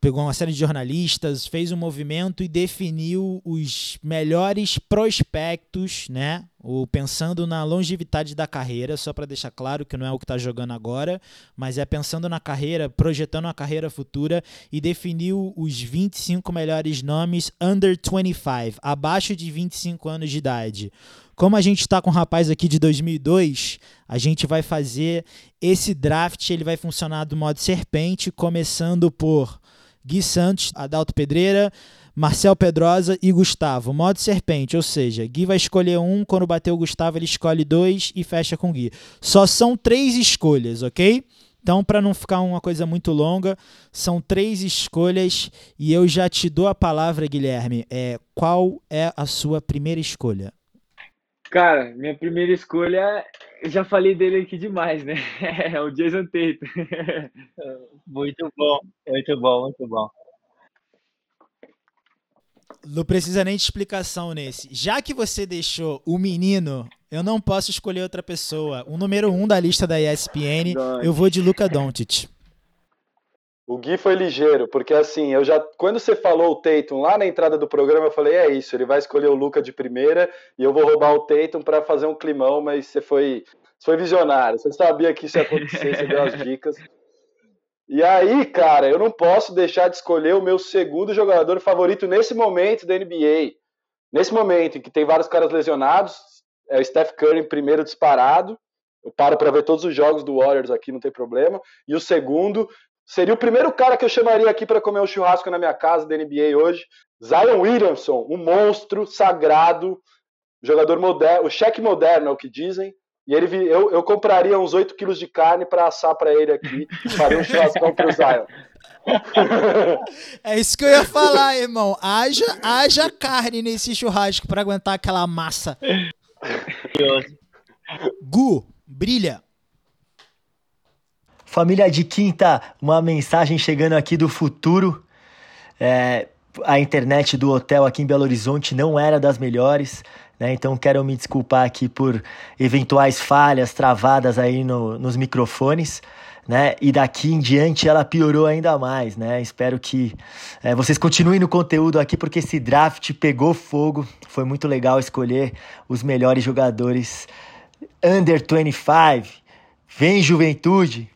S3: pegou uma série de jornalistas, fez um movimento e definiu os melhores prospectos, né? O, pensando na longevidade da carreira, só para deixar claro que não é o que está jogando agora, mas é pensando na carreira, projetando a carreira futura e definiu os 25 melhores nomes under 25, abaixo de 25 anos de idade. Como a gente está com um rapaz aqui de 2002, a gente vai fazer esse draft, ele vai funcionar do modo serpente, começando por Gui Santos, Adalto Pedreira, Marcel Pedrosa e Gustavo. Modo serpente, ou seja, Gui vai escolher um, quando bater o Gustavo ele escolhe dois e fecha com Gui. Só são três escolhas, ok? Então, para não ficar uma coisa muito longa, são três escolhas e eu já te dou a palavra, Guilherme. É, qual é a sua primeira escolha?
S4: Cara, minha primeira escolha, já falei dele aqui demais, né? É o Jason Tatum.
S5: Muito bom, muito bom, muito bom.
S3: Não precisa nem de explicação nesse. Já que você deixou o menino, eu não posso escolher outra pessoa. O número um da lista da ESPN, eu vou de Luca Doncic.
S2: O Gui foi ligeiro, porque assim, eu já quando você falou o Tatum lá na entrada do programa, eu falei, é isso, ele vai escolher o Luca de primeira e eu vou roubar o Tatum para fazer um climão, mas você foi, você foi visionário, você sabia que isso ia acontecer, você deu as dicas. E aí, cara, eu não posso deixar de escolher o meu segundo jogador favorito nesse momento da NBA. Nesse momento em que tem vários caras lesionados, é o Steph Curry em primeiro disparado. Eu paro para ver todos os jogos do Warriors aqui, não tem problema. E o segundo Seria o primeiro cara que eu chamaria aqui para comer um churrasco na minha casa da NBA hoje. Zion Williamson, um monstro sagrado, jogador moderno, o cheque moderno é o que dizem. E ele, eu, eu compraria uns 8 quilos de carne para assar para ele aqui, faria um churrascão pro Zion.
S3: É isso que eu ia falar, irmão. Haja, haja carne nesse churrasco para aguentar aquela massa. Gu, brilha.
S1: Família de Quinta, uma mensagem chegando aqui do futuro. É, a internet do hotel aqui em Belo Horizonte não era das melhores, né? Então quero me desculpar aqui por eventuais falhas travadas aí no, nos microfones. Né? E daqui em diante ela piorou ainda mais, né? Espero que é, vocês continuem no conteúdo aqui porque esse draft pegou fogo. Foi muito legal escolher os melhores jogadores under 25. Vem juventude.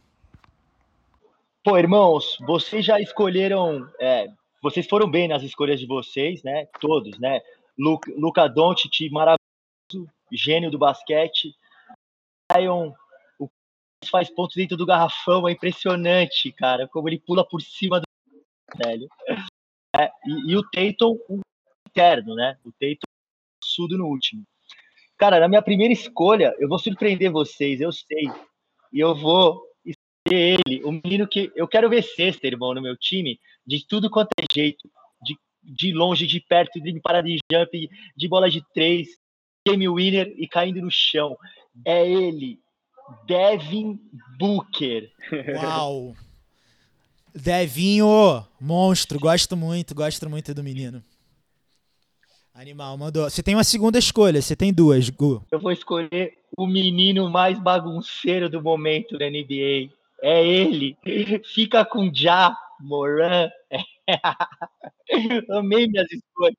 S5: Pô, irmãos, vocês já escolheram, é, vocês foram bem nas escolhas de vocês, né? Todos, né? Luca, Luca Doncic, maravilhoso, gênio do basquete. Zion, o faz pontos dentro do garrafão, é impressionante, cara, como ele pula por cima do velho. É, e, e, o Tatum, o interno, né? O Tatum sudo no último. Cara, na minha primeira escolha, eu vou surpreender vocês, eu sei. E eu vou ele, o menino que eu quero ver sexta, irmão, no meu time, de tudo quanto é jeito, de, de longe, de perto, de parada de jump, de bola de três, game winner e caindo no chão. É ele, Devin Booker.
S3: Uau! Devinho, monstro, gosto muito, gosto muito do menino. Animal, mandou. Você tem uma segunda escolha, você tem duas, Gu.
S5: Eu vou escolher o menino mais bagunceiro do momento da NBA. É ele. Fica com Ja Moran. Amei minhas escolhas.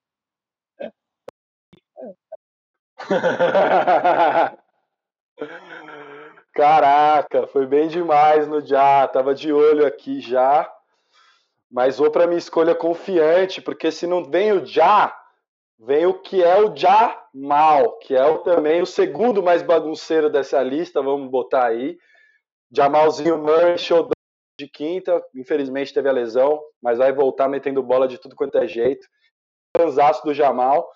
S2: Caraca, foi bem demais no Já. Tava de olho aqui já. Mas vou para minha escolha confiante, porque se não vem o Já, vem o que é o Jamal, que é o, também o segundo mais bagunceiro dessa lista, vamos botar aí. Jamalzinho Murray, show de quinta, infelizmente teve a lesão, mas vai voltar metendo bola de tudo quanto é jeito. Transaço do Jamal.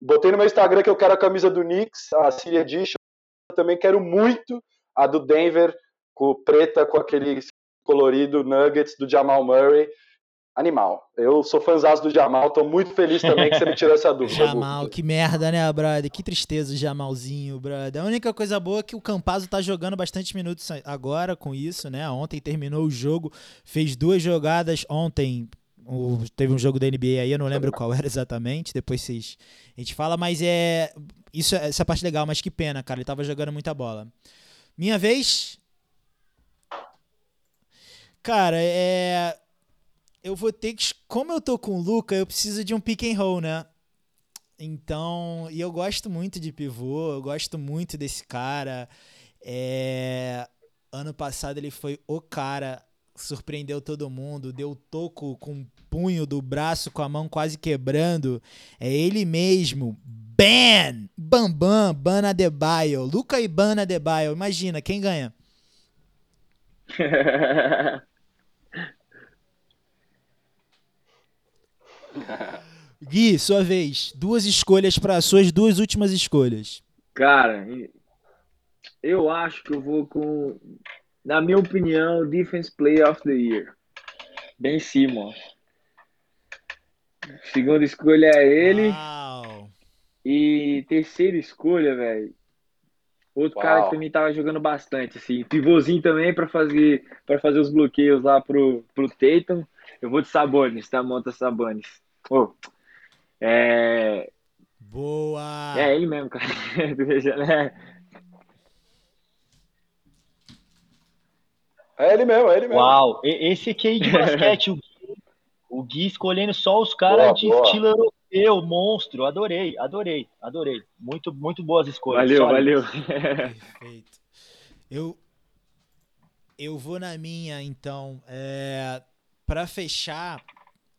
S2: Botei no meu Instagram que eu quero a camisa do Knicks, a City Edition. Eu também quero muito a do Denver, com preta com aquele colorido Nuggets do Jamal Murray. Animal. Eu sou fãzão do Jamal, tô muito feliz também que você me tirou essa dúvida.
S3: Jamal, que merda, né, brother? Que tristeza o Jamalzinho, brother. A única coisa boa é que o Campazzo tá jogando bastante minutos agora com isso, né? Ontem terminou o jogo, fez duas jogadas ontem. O, teve um jogo da NBA aí, eu não lembro qual era exatamente. Depois vocês, a gente fala, mas é isso, essa parte legal, mas que pena, cara. Ele tava jogando muita bola. Minha vez. Cara, é. Eu vou ter que. Como eu tô com o Luca, eu preciso de um pick and roll, né? Então. E eu gosto muito de pivô, eu gosto muito desse cara. É, ano passado ele foi o cara, surpreendeu todo mundo, deu toco com o punho do braço, com a mão quase quebrando. É ele mesmo, Ban! Bambam, Bana Adebayo. Luca e Bana Adebayo. Imagina, quem ganha? Gui, sua vez. Duas escolhas para suas duas últimas escolhas.
S4: Cara, eu acho que eu vou com, na minha opinião, Defense Player of the Year. Ben Simmons. Segunda escolha é ele. Ah. E terceira escolha, velho. Outro Uau. cara que também tava jogando bastante, assim. Pivôzinho também para fazer para fazer os bloqueios lá pro, pro Tatum. Eu vou de Sabonis, tá? Monta Sabonis. Oh, é...
S3: Boa!
S4: É ele mesmo, cara.
S2: Né? é ele mesmo, é ele mesmo.
S5: Uau! Esse aqui aí de basquete, o Gui, o Gui escolhendo só os caras de boa. estilo europeu eu, monstro, adorei, adorei, adorei. Muito, muito boas escolhas.
S4: Valeu, valeu.
S3: Perfeito. Eu, eu vou na minha, então. É, para fechar,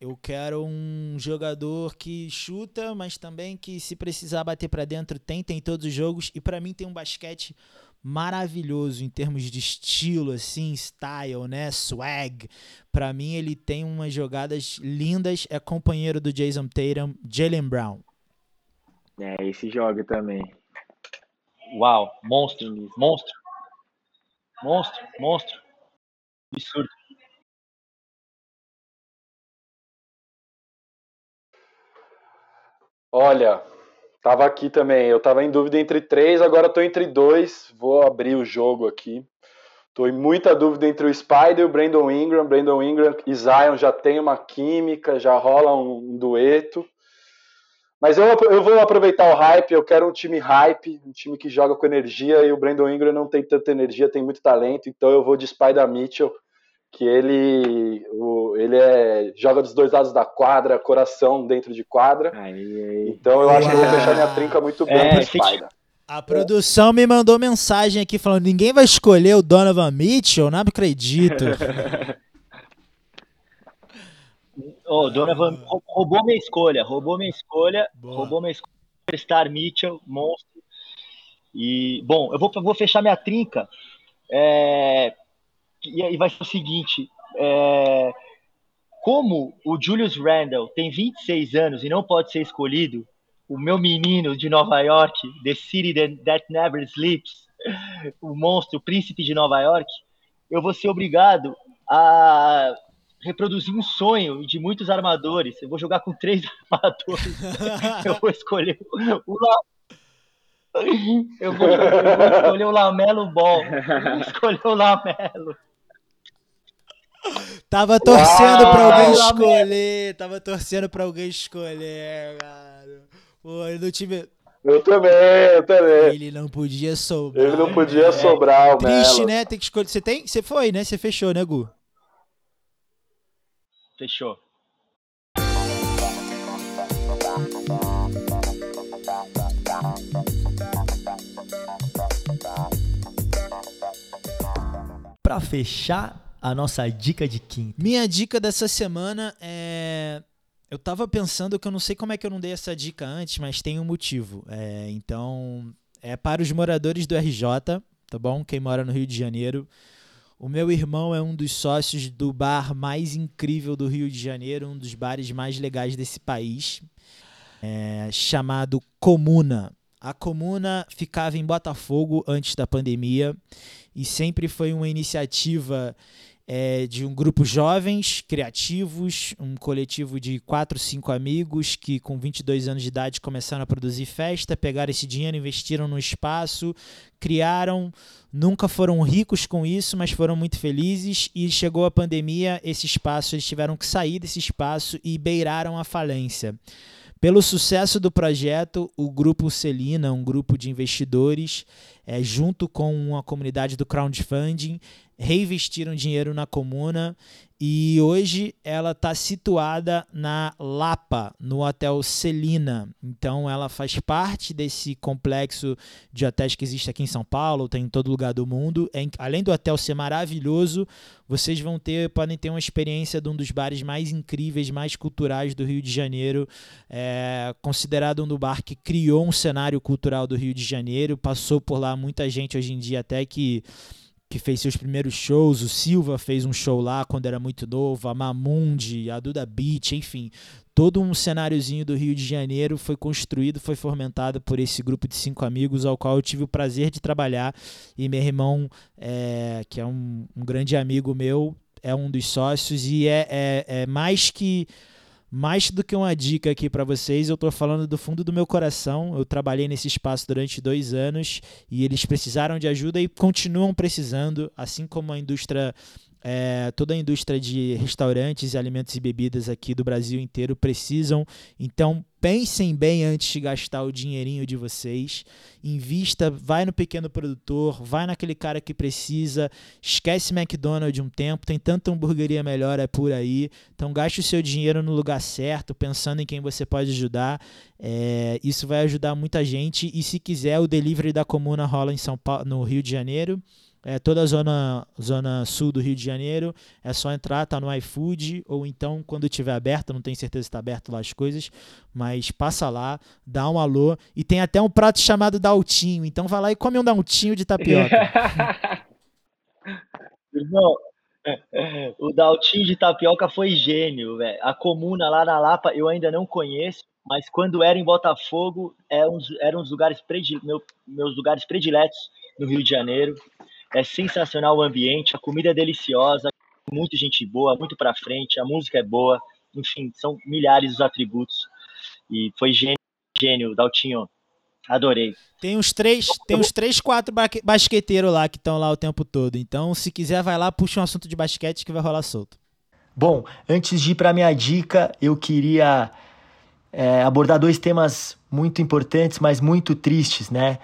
S3: eu quero um jogador que chuta, mas também que se precisar bater para dentro tenta em todos os jogos. E para mim tem um basquete maravilhoso em termos de estilo, assim, style, né, swag. Para mim ele tem umas jogadas lindas. É companheiro do Jason Tatum, Jalen Brown.
S4: É, esse joga também.
S5: Uau, monstro, monstro, monstro, monstro, absurdo.
S2: Olha, Tava aqui também. Eu tava em dúvida entre três, agora tô entre dois. Vou abrir o jogo aqui. Tô em muita dúvida entre o Spider e o Brandon Ingram. Brandon Ingram e Zion já tem uma química, já rola um, um dueto. Mas eu, eu vou aproveitar o hype. Eu quero um time hype, um time que joga com energia. E o Brandon Ingram não tem tanta energia, tem muito talento. Então eu vou de Spider Mitchell que ele, o, ele é, joga dos dois lados da quadra, coração dentro de quadra. Aí, aí. Então eu acho que vou fechar minha trinca muito bem é, Spider.
S3: A produção me mandou mensagem aqui falando: ninguém vai escolher o Donovan Mitchell? Não acredito.
S5: oh, Donovan roubou minha escolha, roubou minha escolha, Boa. roubou minha escolha. Star Mitchell, monstro. E, bom, eu vou, vou fechar minha trinca. É, e, vai ser o seguinte: é, como o Julius Randle tem 26 anos e não pode ser escolhido, o meu menino de Nova York, The City That Never Sleeps, o monstro, o príncipe de Nova York, eu vou ser obrigado a reproduzir um sonho de muitos armadores. Eu vou jogar com três armadores. eu vou escolher o vou, eu vou escolher o Lamelo Ball. Escolher o Lamelo.
S3: Tava torcendo Uau, pra alguém escolher. Tava torcendo pra alguém escolher, cara. Pô, ele não tive.
S2: Eu também, eu também.
S3: Ele não podia sobrar.
S2: Ele não podia sobrar o
S3: Triste,
S2: Melo.
S3: né? Tem que escolher. Você tem? Você foi, né? Você fechou, né, Gu?
S5: Fechou.
S1: Pra fechar a nossa dica de quinta.
S3: Minha dica dessa semana é. Eu tava pensando que eu não sei como é que eu não dei essa dica antes, mas tem um motivo. É, então, é para os moradores do RJ, tá bom? Quem mora no Rio de Janeiro. O meu irmão é um dos sócios do bar mais incrível do Rio de Janeiro, um dos bares mais legais desse país, é, chamado Comuna. A Comuna ficava em Botafogo antes da pandemia e sempre foi uma iniciativa é, de um grupo jovens, criativos, um coletivo de quatro, cinco amigos que com 22 anos de idade começaram a produzir festa, pegaram esse dinheiro, investiram no espaço, criaram, nunca foram ricos com isso, mas foram muito felizes e chegou a pandemia, esse espaço, eles tiveram que sair desse espaço e beiraram a falência. Pelo sucesso do projeto, o grupo Celina, um grupo de investidores, é, junto com uma comunidade do crowdfunding, reinvestiram dinheiro na comuna e hoje ela está situada na Lapa, no Hotel Celina. Então ela faz parte desse complexo de hotéis que existe aqui em São Paulo, tem em todo lugar do mundo. É, além do hotel ser maravilhoso, vocês vão ter, podem ter uma experiência de um dos bares mais incríveis, mais culturais do Rio de Janeiro, é, considerado um do bar que criou um cenário cultural do Rio de Janeiro. Passou por lá muita gente hoje em dia até que que fez seus primeiros shows. O Silva fez um show lá quando era muito novo, a Mamundi, a Duda Beat, enfim. Todo um cenáriozinho do Rio de Janeiro foi construído, foi fomentado por esse grupo de cinco amigos, ao qual eu tive o prazer de trabalhar. E meu irmão, é, que é um, um grande amigo meu, é um dos sócios e é, é, é mais que mais do que uma dica aqui para vocês, eu estou falando do fundo do meu coração. Eu trabalhei nesse espaço durante dois anos e eles precisaram de ajuda e continuam precisando, assim como a indústria é, toda a indústria de restaurantes, alimentos e bebidas aqui do Brasil inteiro precisam. Então, pensem bem antes de gastar o dinheirinho de vocês. Invista, vai no pequeno produtor, vai naquele cara que precisa. Esquece McDonald's um tempo, tem tanta hamburgueria melhor é por aí. Então, gaste o seu dinheiro no lugar certo, pensando em quem você pode ajudar. É, isso vai ajudar muita gente. E se quiser, o delivery da comuna rola em São Paulo, no Rio de Janeiro é, toda a zona, zona sul do Rio de Janeiro, é só entrar, tá no iFood, ou então quando estiver aberto, não tenho certeza se está aberto lá as coisas, mas passa lá, dá um alô, e tem até um prato chamado daltinho, então vai lá e come um daltinho de tapioca.
S5: Irmão, o Daltinho de tapioca foi gênio, velho. A comuna lá na Lapa eu ainda não conheço, mas quando era em Botafogo, era um, era um dos lugares predil, meu, meus lugares prediletos no Rio de Janeiro. É sensacional o ambiente, a comida é deliciosa, muito gente boa, muito pra frente, a música é boa, enfim, são milhares os atributos. E foi gênio, gênio, Daltinho. Adorei.
S3: Tem uns três, tem uns três, quatro basqueteiros lá que estão lá o tempo todo. Então, se quiser, vai lá, puxa um assunto de basquete que vai rolar solto.
S1: Bom, antes de ir para minha dica, eu queria é, abordar dois temas muito importantes, mas muito tristes, né?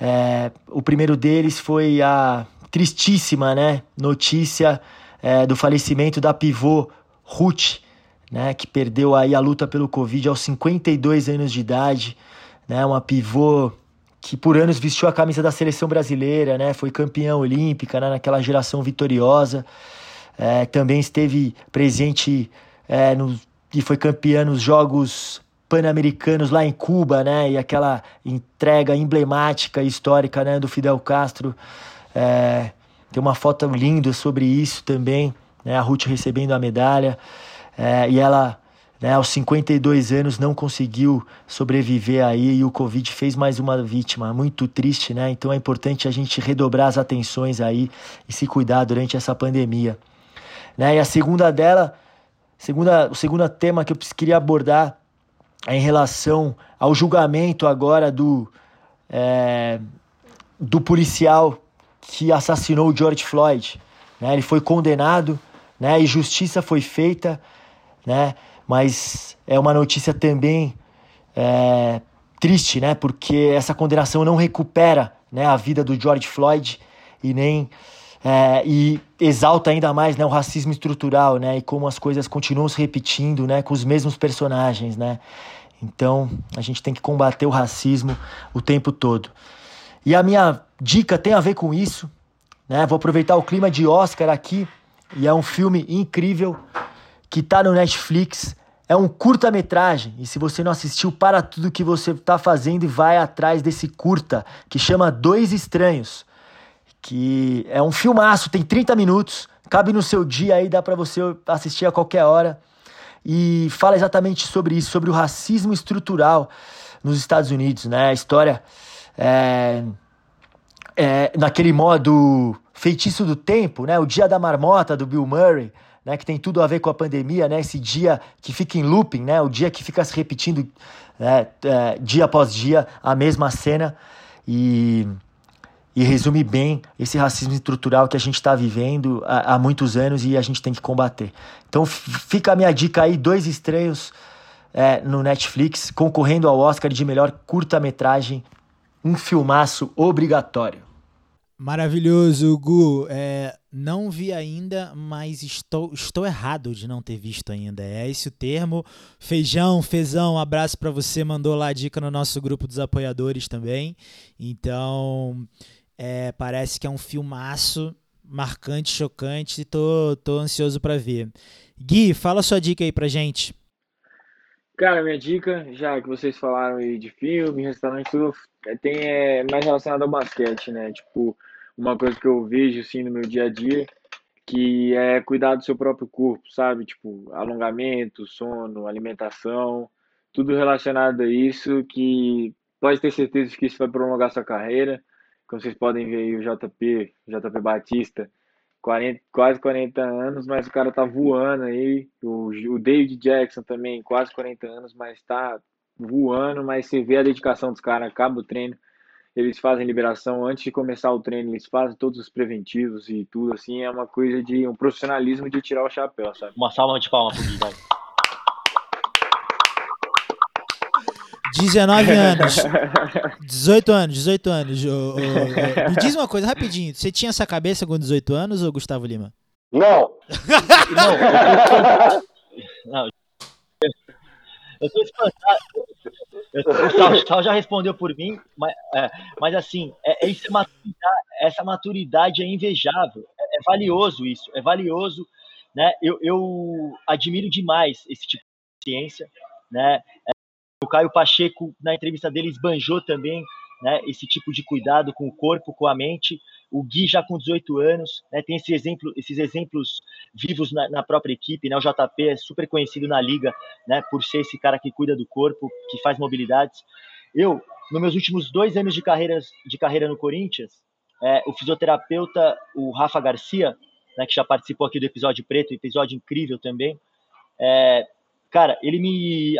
S1: É, o primeiro deles foi a tristíssima né, notícia é, do falecimento da pivô Ruth, né, que perdeu aí a luta pelo Covid aos 52 anos de idade. Né, uma pivô que por anos vestiu a camisa da seleção brasileira, né, foi campeã olímpica né, naquela geração vitoriosa. É, também esteve presente é, no, e foi campeã nos Jogos pan-americanos lá em Cuba, né? E aquela entrega emblemática e histórica, né, do Fidel Castro. É, tem uma foto linda sobre isso também, né? A Ruth recebendo a medalha. É, e ela, né, aos 52 anos, não conseguiu sobreviver aí e o Covid fez mais uma vítima. Muito triste, né? Então é importante a gente redobrar as atenções aí e se cuidar durante essa pandemia. Né? E a segunda dela, segunda, o segundo tema que eu queria abordar em relação ao julgamento agora do, é, do policial que assassinou George Floyd. Né? Ele foi condenado né? e justiça foi feita, né? mas é uma notícia também é, triste, né? Porque essa condenação não recupera né, a vida do George Floyd e nem é, e exalta ainda mais né, o racismo estrutural, né? E como as coisas continuam se repetindo, né? Com os mesmos personagens, né? Então a gente tem que combater o racismo o tempo todo. E a minha dica tem a ver com isso, né? Vou aproveitar o clima de Oscar aqui e é um filme incrível que está no Netflix. É um curta-metragem e se você não assistiu, para tudo que você está fazendo e vai atrás desse curta que chama Dois Estranhos, que é um filmaço, tem 30 minutos, cabe no seu dia aí, dá para você assistir a qualquer hora. E fala exatamente sobre isso, sobre o racismo estrutural nos Estados Unidos, né? A história é, é, naquele modo feitiço do tempo, né? O dia da marmota do Bill Murray né, que tem tudo a ver com a pandemia, né, esse dia que fica em looping, né, o dia que fica se repetindo né, é, dia após dia a mesma cena. E, e resume bem esse racismo estrutural que a gente está vivendo há, há, muitos anos e a gente tem que combater. Então fica a minha dica aí, dois estranhos é, no Netflix, concorrendo ao Oscar de melhor curta-metragem, um filmaço obrigatório.
S3: Maravilhoso, Gu. É, não vi ainda, mas estou, estou errado de não ter visto ainda. É esse o termo. Feijão, Fezão, um abraço para você. Mandou lá a dica no nosso grupo dos apoiadores também. Então, é, parece que é um filmaço marcante, chocante. Tô, tô ansioso para ver. Gui, fala sua dica aí pra gente.
S4: Cara, minha dica, já que vocês falaram aí de filme, restaurante, tudo, é, tem é, mais relacionado ao basquete, né? Tipo, uma coisa que eu vejo assim no meu dia a dia, que é cuidar do seu próprio corpo, sabe? Tipo, alongamento, sono, alimentação, tudo relacionado a isso que pode ter certeza que isso vai prolongar sua carreira. Como vocês podem ver aí o JP, JP Batista, 40, quase 40 anos, mas o cara tá voando aí. O, o David Jackson também, quase 40 anos, mas tá voando, mas você vê a dedicação dos caras, acaba o treino eles fazem liberação antes de começar o treino, eles fazem todos os preventivos e tudo, assim, é uma coisa de um profissionalismo de tirar o chapéu, sabe?
S5: Uma salva de palmas pro.
S3: 19 anos. 18 anos, 18 anos. Me diz uma coisa rapidinho. Você tinha essa cabeça com 18 anos ou Gustavo Lima?
S2: Não.
S5: Não. Não. Eu tô espantado. O Sal já respondeu por mim, mas, é, mas assim, é, é é maturidade, essa maturidade é invejável, é, é, valioso isso, é valioso, né? Eu, eu admiro demais esse tipo de ciência, né? Caio Pacheco, na entrevista dele, esbanjou também né, esse tipo de cuidado com o corpo, com a mente. O Gui já com 18 anos, né, tem esse exemplo, esses exemplos vivos na, na, própria equipe. Né, o JP é super conhecido na liga né, por ser esse cara que cuida do corpo, que faz mobilidades. Eu, nos meus últimos dois anos de carreira, de carreira no Corinthians, é, o fisioterapeuta, o Rafa Garcia, né, que já participou aqui do episódio preto, episódio incrível também, é, Cara, ele me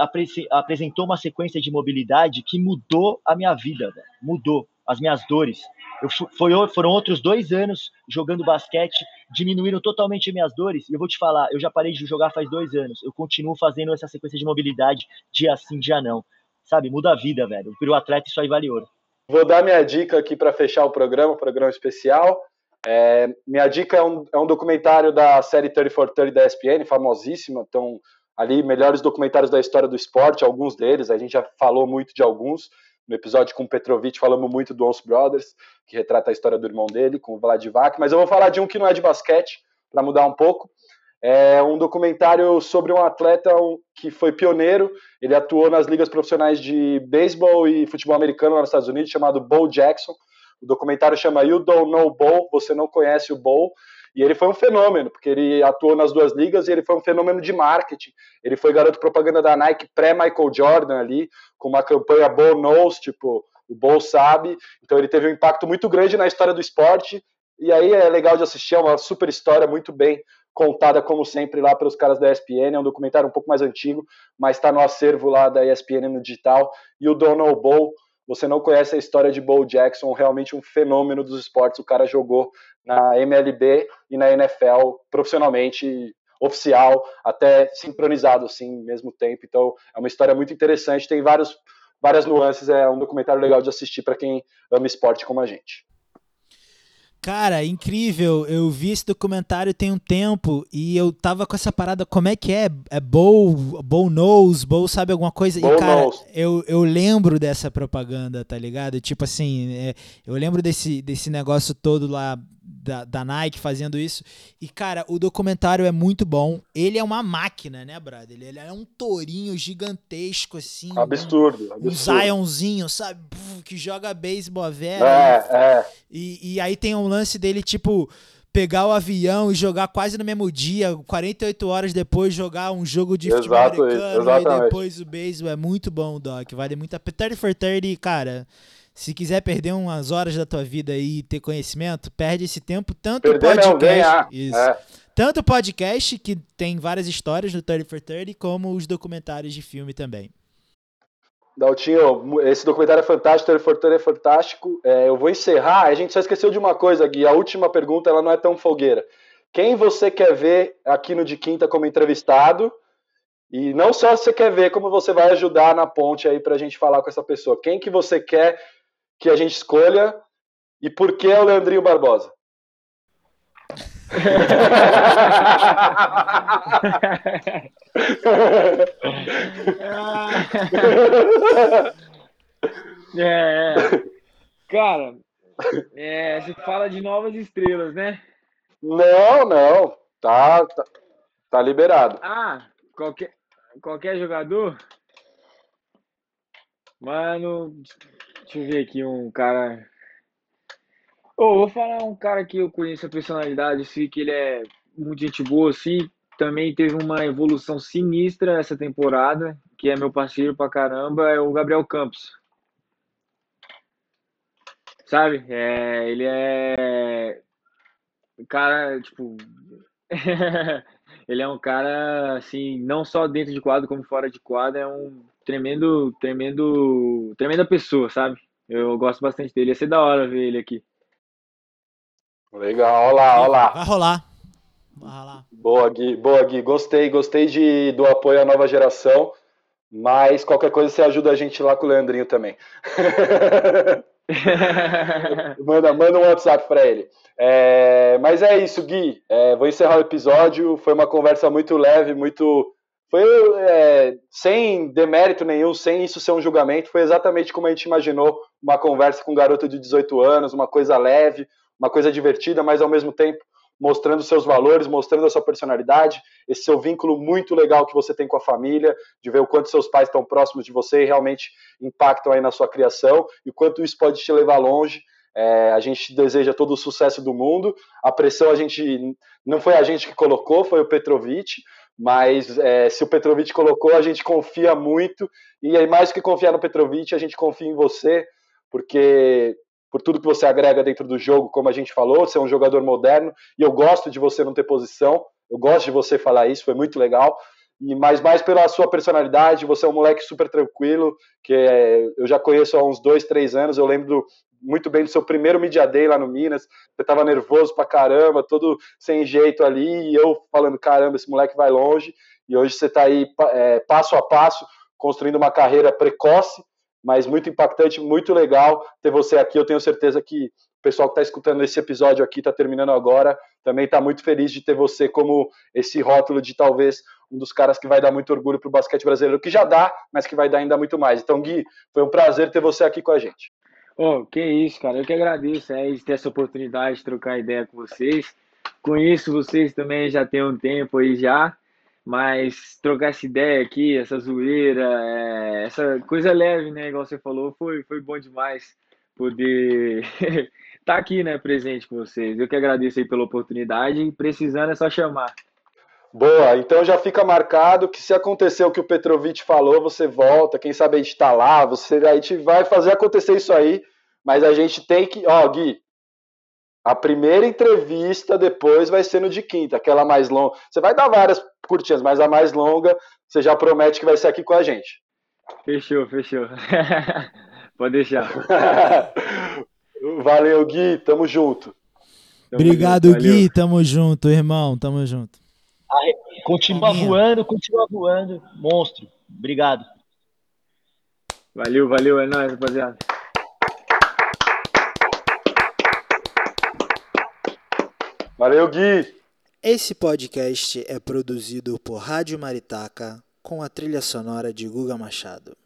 S5: apresentou uma sequência de mobilidade que mudou a minha vida, mudou as minhas dores. Eu, foi, foram outros dois anos jogando basquete, diminuíram totalmente as minhas dores. E eu vou te falar, eu já parei de jogar faz dois anos. Eu continuo fazendo essa sequência de mobilidade dia sim, dia não. Sabe, muda a vida, velho. O atleta isso aí vale ouro.
S2: Vou dar minha dica aqui para fechar o programa, programa especial. É, minha dica é um, é um documentário da série 30 for 30 da ESPN, famosíssima. Então, ali melhores documentários da história do esporte, alguns deles, a gente já falou muito de alguns. No episódio com o Petrovic falamos muito do Ons Brothers, que retrata a história do irmão dele, com o Vladivac, mas eu vou falar de um que não é de basquete, para mudar um pouco. É um documentário sobre um atleta que foi pioneiro, ele atuou nas ligas profissionais de beisebol e futebol americano nos Estados Unidos, chamado Bo Jackson. O documentário chama You Don't Know Bo, Você Não Conhece o Bo, e ele foi um fenômeno, porque ele atuou nas duas ligas e ele foi um fenômeno de marketing. Ele foi garoto propaganda da Nike pré-Michael Jordan ali, com uma campanha Bo Knows, tipo, o Bo sabe. Então ele teve um impacto muito grande na história do esporte. E aí é legal de assistir, é uma super história, muito bem contada, como sempre, lá pelos caras da ESPN. É um documentário um pouco mais antigo, mas está no acervo lá da ESPN no digital. E o Donald Bo você não conhece a história de Bo Jackson, realmente um fenômeno dos esportes. O cara jogou na MLB e na NFL profissionalmente, oficial, até sincronizado assim, mesmo tempo. Então, é uma história muito interessante. Tem vários várias nuances. É um documentário legal de assistir para quem ama esporte como a gente.
S3: Cara, incrível. Eu vi esse documentário tem um tempo e eu tava com essa parada, como é que é? É Bow, Bow Knows, Bow sabe alguma coisa?
S2: Bow
S3: e, cara,
S2: knows.
S3: eu, eu lembro dessa propaganda, tá ligado? Tipo assim, é, eu lembro desse, desse negócio todo lá da, da Nike fazendo isso. E, cara, o documentário é muito bom. Ele é uma máquina, né, brother? Ele, ele é um tourinho gigantesco, assim.
S2: Absurdo,
S3: Um, um
S2: absurdo.
S3: Zionzinho, sabe? Puf, Que joga beisebol a vera.
S2: É, é.
S3: E, e aí tem um lance dele, tipo, pegar o avião e jogar quase no mesmo dia, 48 horas depois, jogar um jogo de futebol
S2: Exato,
S3: americano e
S2: exatamente.
S3: depois o beisebol. É muito bom, Doc. Vale muito a pena. 30 for 30, cara. Se quiser perder umas horas da tua vida e ter conhecimento, perde esse tempo. Tanto
S2: Perder não,
S3: podcast.
S2: ganhar.
S3: Isso.
S2: É.
S3: Tanto o podcast, que tem várias histórias no 30 for 30, como os documentários de filme também.
S2: Daltinho, esse documentário é fantástico, o Telefortando é fantástico. É, eu vou encerrar, a gente só esqueceu de uma coisa, Gui. A última pergunta ela não é tão folgueira. Quem você quer ver aqui no De Quinta como entrevistado? E não só você quer ver, como você vai ajudar na ponte aí pra gente falar com essa pessoa. Quem que você quer que a gente escolha e por que é o Leandrinho Barbosa?
S4: É, é. Cara, é, você fala de novas estrelas, né?
S2: Não, não. Tá, tá, tá liberado.
S4: Ah, qualquer, qualquer jogador? Mano, deixa eu ver aqui um cara. Ô, vou falar um cara que eu conheço a personalidade, sei que ele é muito gente boa, assim. Também teve uma evolução sinistra essa temporada, que é meu parceiro pra caramba, é o Gabriel Campos. Sabe? É, ele é. Cara, tipo. ele é um cara, assim, não só dentro de quadro, como fora de quadro, é um tremendo, tremendo, tremenda pessoa, sabe? Eu gosto bastante dele. Ia ser da hora ver ele aqui.
S2: Legal, olha lá, olha lá.
S3: Vai rolar. Vai rolar.
S2: Boa, Gui. Boa, Gui. Gostei, gostei de, do apoio à nova geração. Mas qualquer coisa você ajuda a gente lá com o Leandrinho também. manda, manda um WhatsApp para ele. É, mas é isso, Gui. É, vou encerrar o episódio. Foi uma conversa muito leve, muito. Foi é, sem demérito nenhum, sem isso ser um julgamento. Foi exatamente como a gente imaginou uma conversa com um garoto de 18 anos, uma coisa leve, uma coisa divertida, mas ao mesmo tempo mostrando seus valores, mostrando a sua personalidade, esse seu vínculo muito legal que você tem com a família, de ver o quanto seus pais estão próximos de você e realmente impactam aí na sua criação e quanto isso pode te levar longe. É, a gente deseja todo o sucesso do mundo. A pressão a gente não foi a gente que colocou, foi o Petrovic. Mas é, se o Petrovic colocou, a gente confia muito. E aí, mais do que confiar no Petrovic, a gente confia em você, porque por tudo que você agrega dentro do jogo, como a gente falou, você é um jogador moderno, e eu gosto de você não ter posição, eu gosto de você falar isso, foi muito legal, e mais mais pela sua personalidade, você é um moleque super tranquilo, que é, eu já conheço há uns dois, três anos, eu lembro muito bem do seu primeiro Media Day lá no Minas, você tava nervoso pra caramba, todo sem jeito ali, e eu falando, caramba, esse moleque vai longe, e hoje você tá aí é, passo a passo, construindo uma carreira precoce, mas muito impactante, muito legal ter você aqui. Eu tenho certeza que o pessoal que está escutando esse episódio aqui, está terminando agora, também está muito feliz de ter você como esse rótulo de talvez um dos caras que vai dar muito orgulho para o basquete brasileiro, que já dá, mas que vai dar ainda muito mais. Então, Gui, foi um prazer ter você aqui com a gente.
S4: Oh, que isso, cara. Eu que agradeço é, de ter essa oportunidade de trocar ideia com vocês. Conheço vocês também já tem um tempo aí já. Mas trocar essa ideia aqui, essa zoeira, é, essa coisa leve, né? Igual você falou, foi, foi bom demais poder estar tá aqui, né? Presente com vocês. Eu que agradeço aí pela oportunidade precisando é só chamar.
S2: Boa, então já fica marcado que se acontecer o que o Petrovic falou, você volta, quem sabe a gente tá lá, você, a gente vai fazer acontecer isso aí, mas a gente tem que, ó, Gui, a primeira entrevista depois vai ser no de quinta, aquela mais longa. Você vai dar várias curtinhas, mas a mais longa você já promete que vai ser aqui com a gente.
S4: Fechou, fechou. Pode deixar.
S2: Valeu, Gui, tamo junto.
S3: Tamo Obrigado, junto, Gui, tamo junto, irmão, tamo junto.
S5: Continua voando, continua voando. Monstro. Obrigado.
S4: Valeu, valeu, é nóis, rapaziada.
S2: Valeu, Gui!
S3: Esse podcast é produzido por Rádio Maritaca com a trilha sonora de Guga Machado.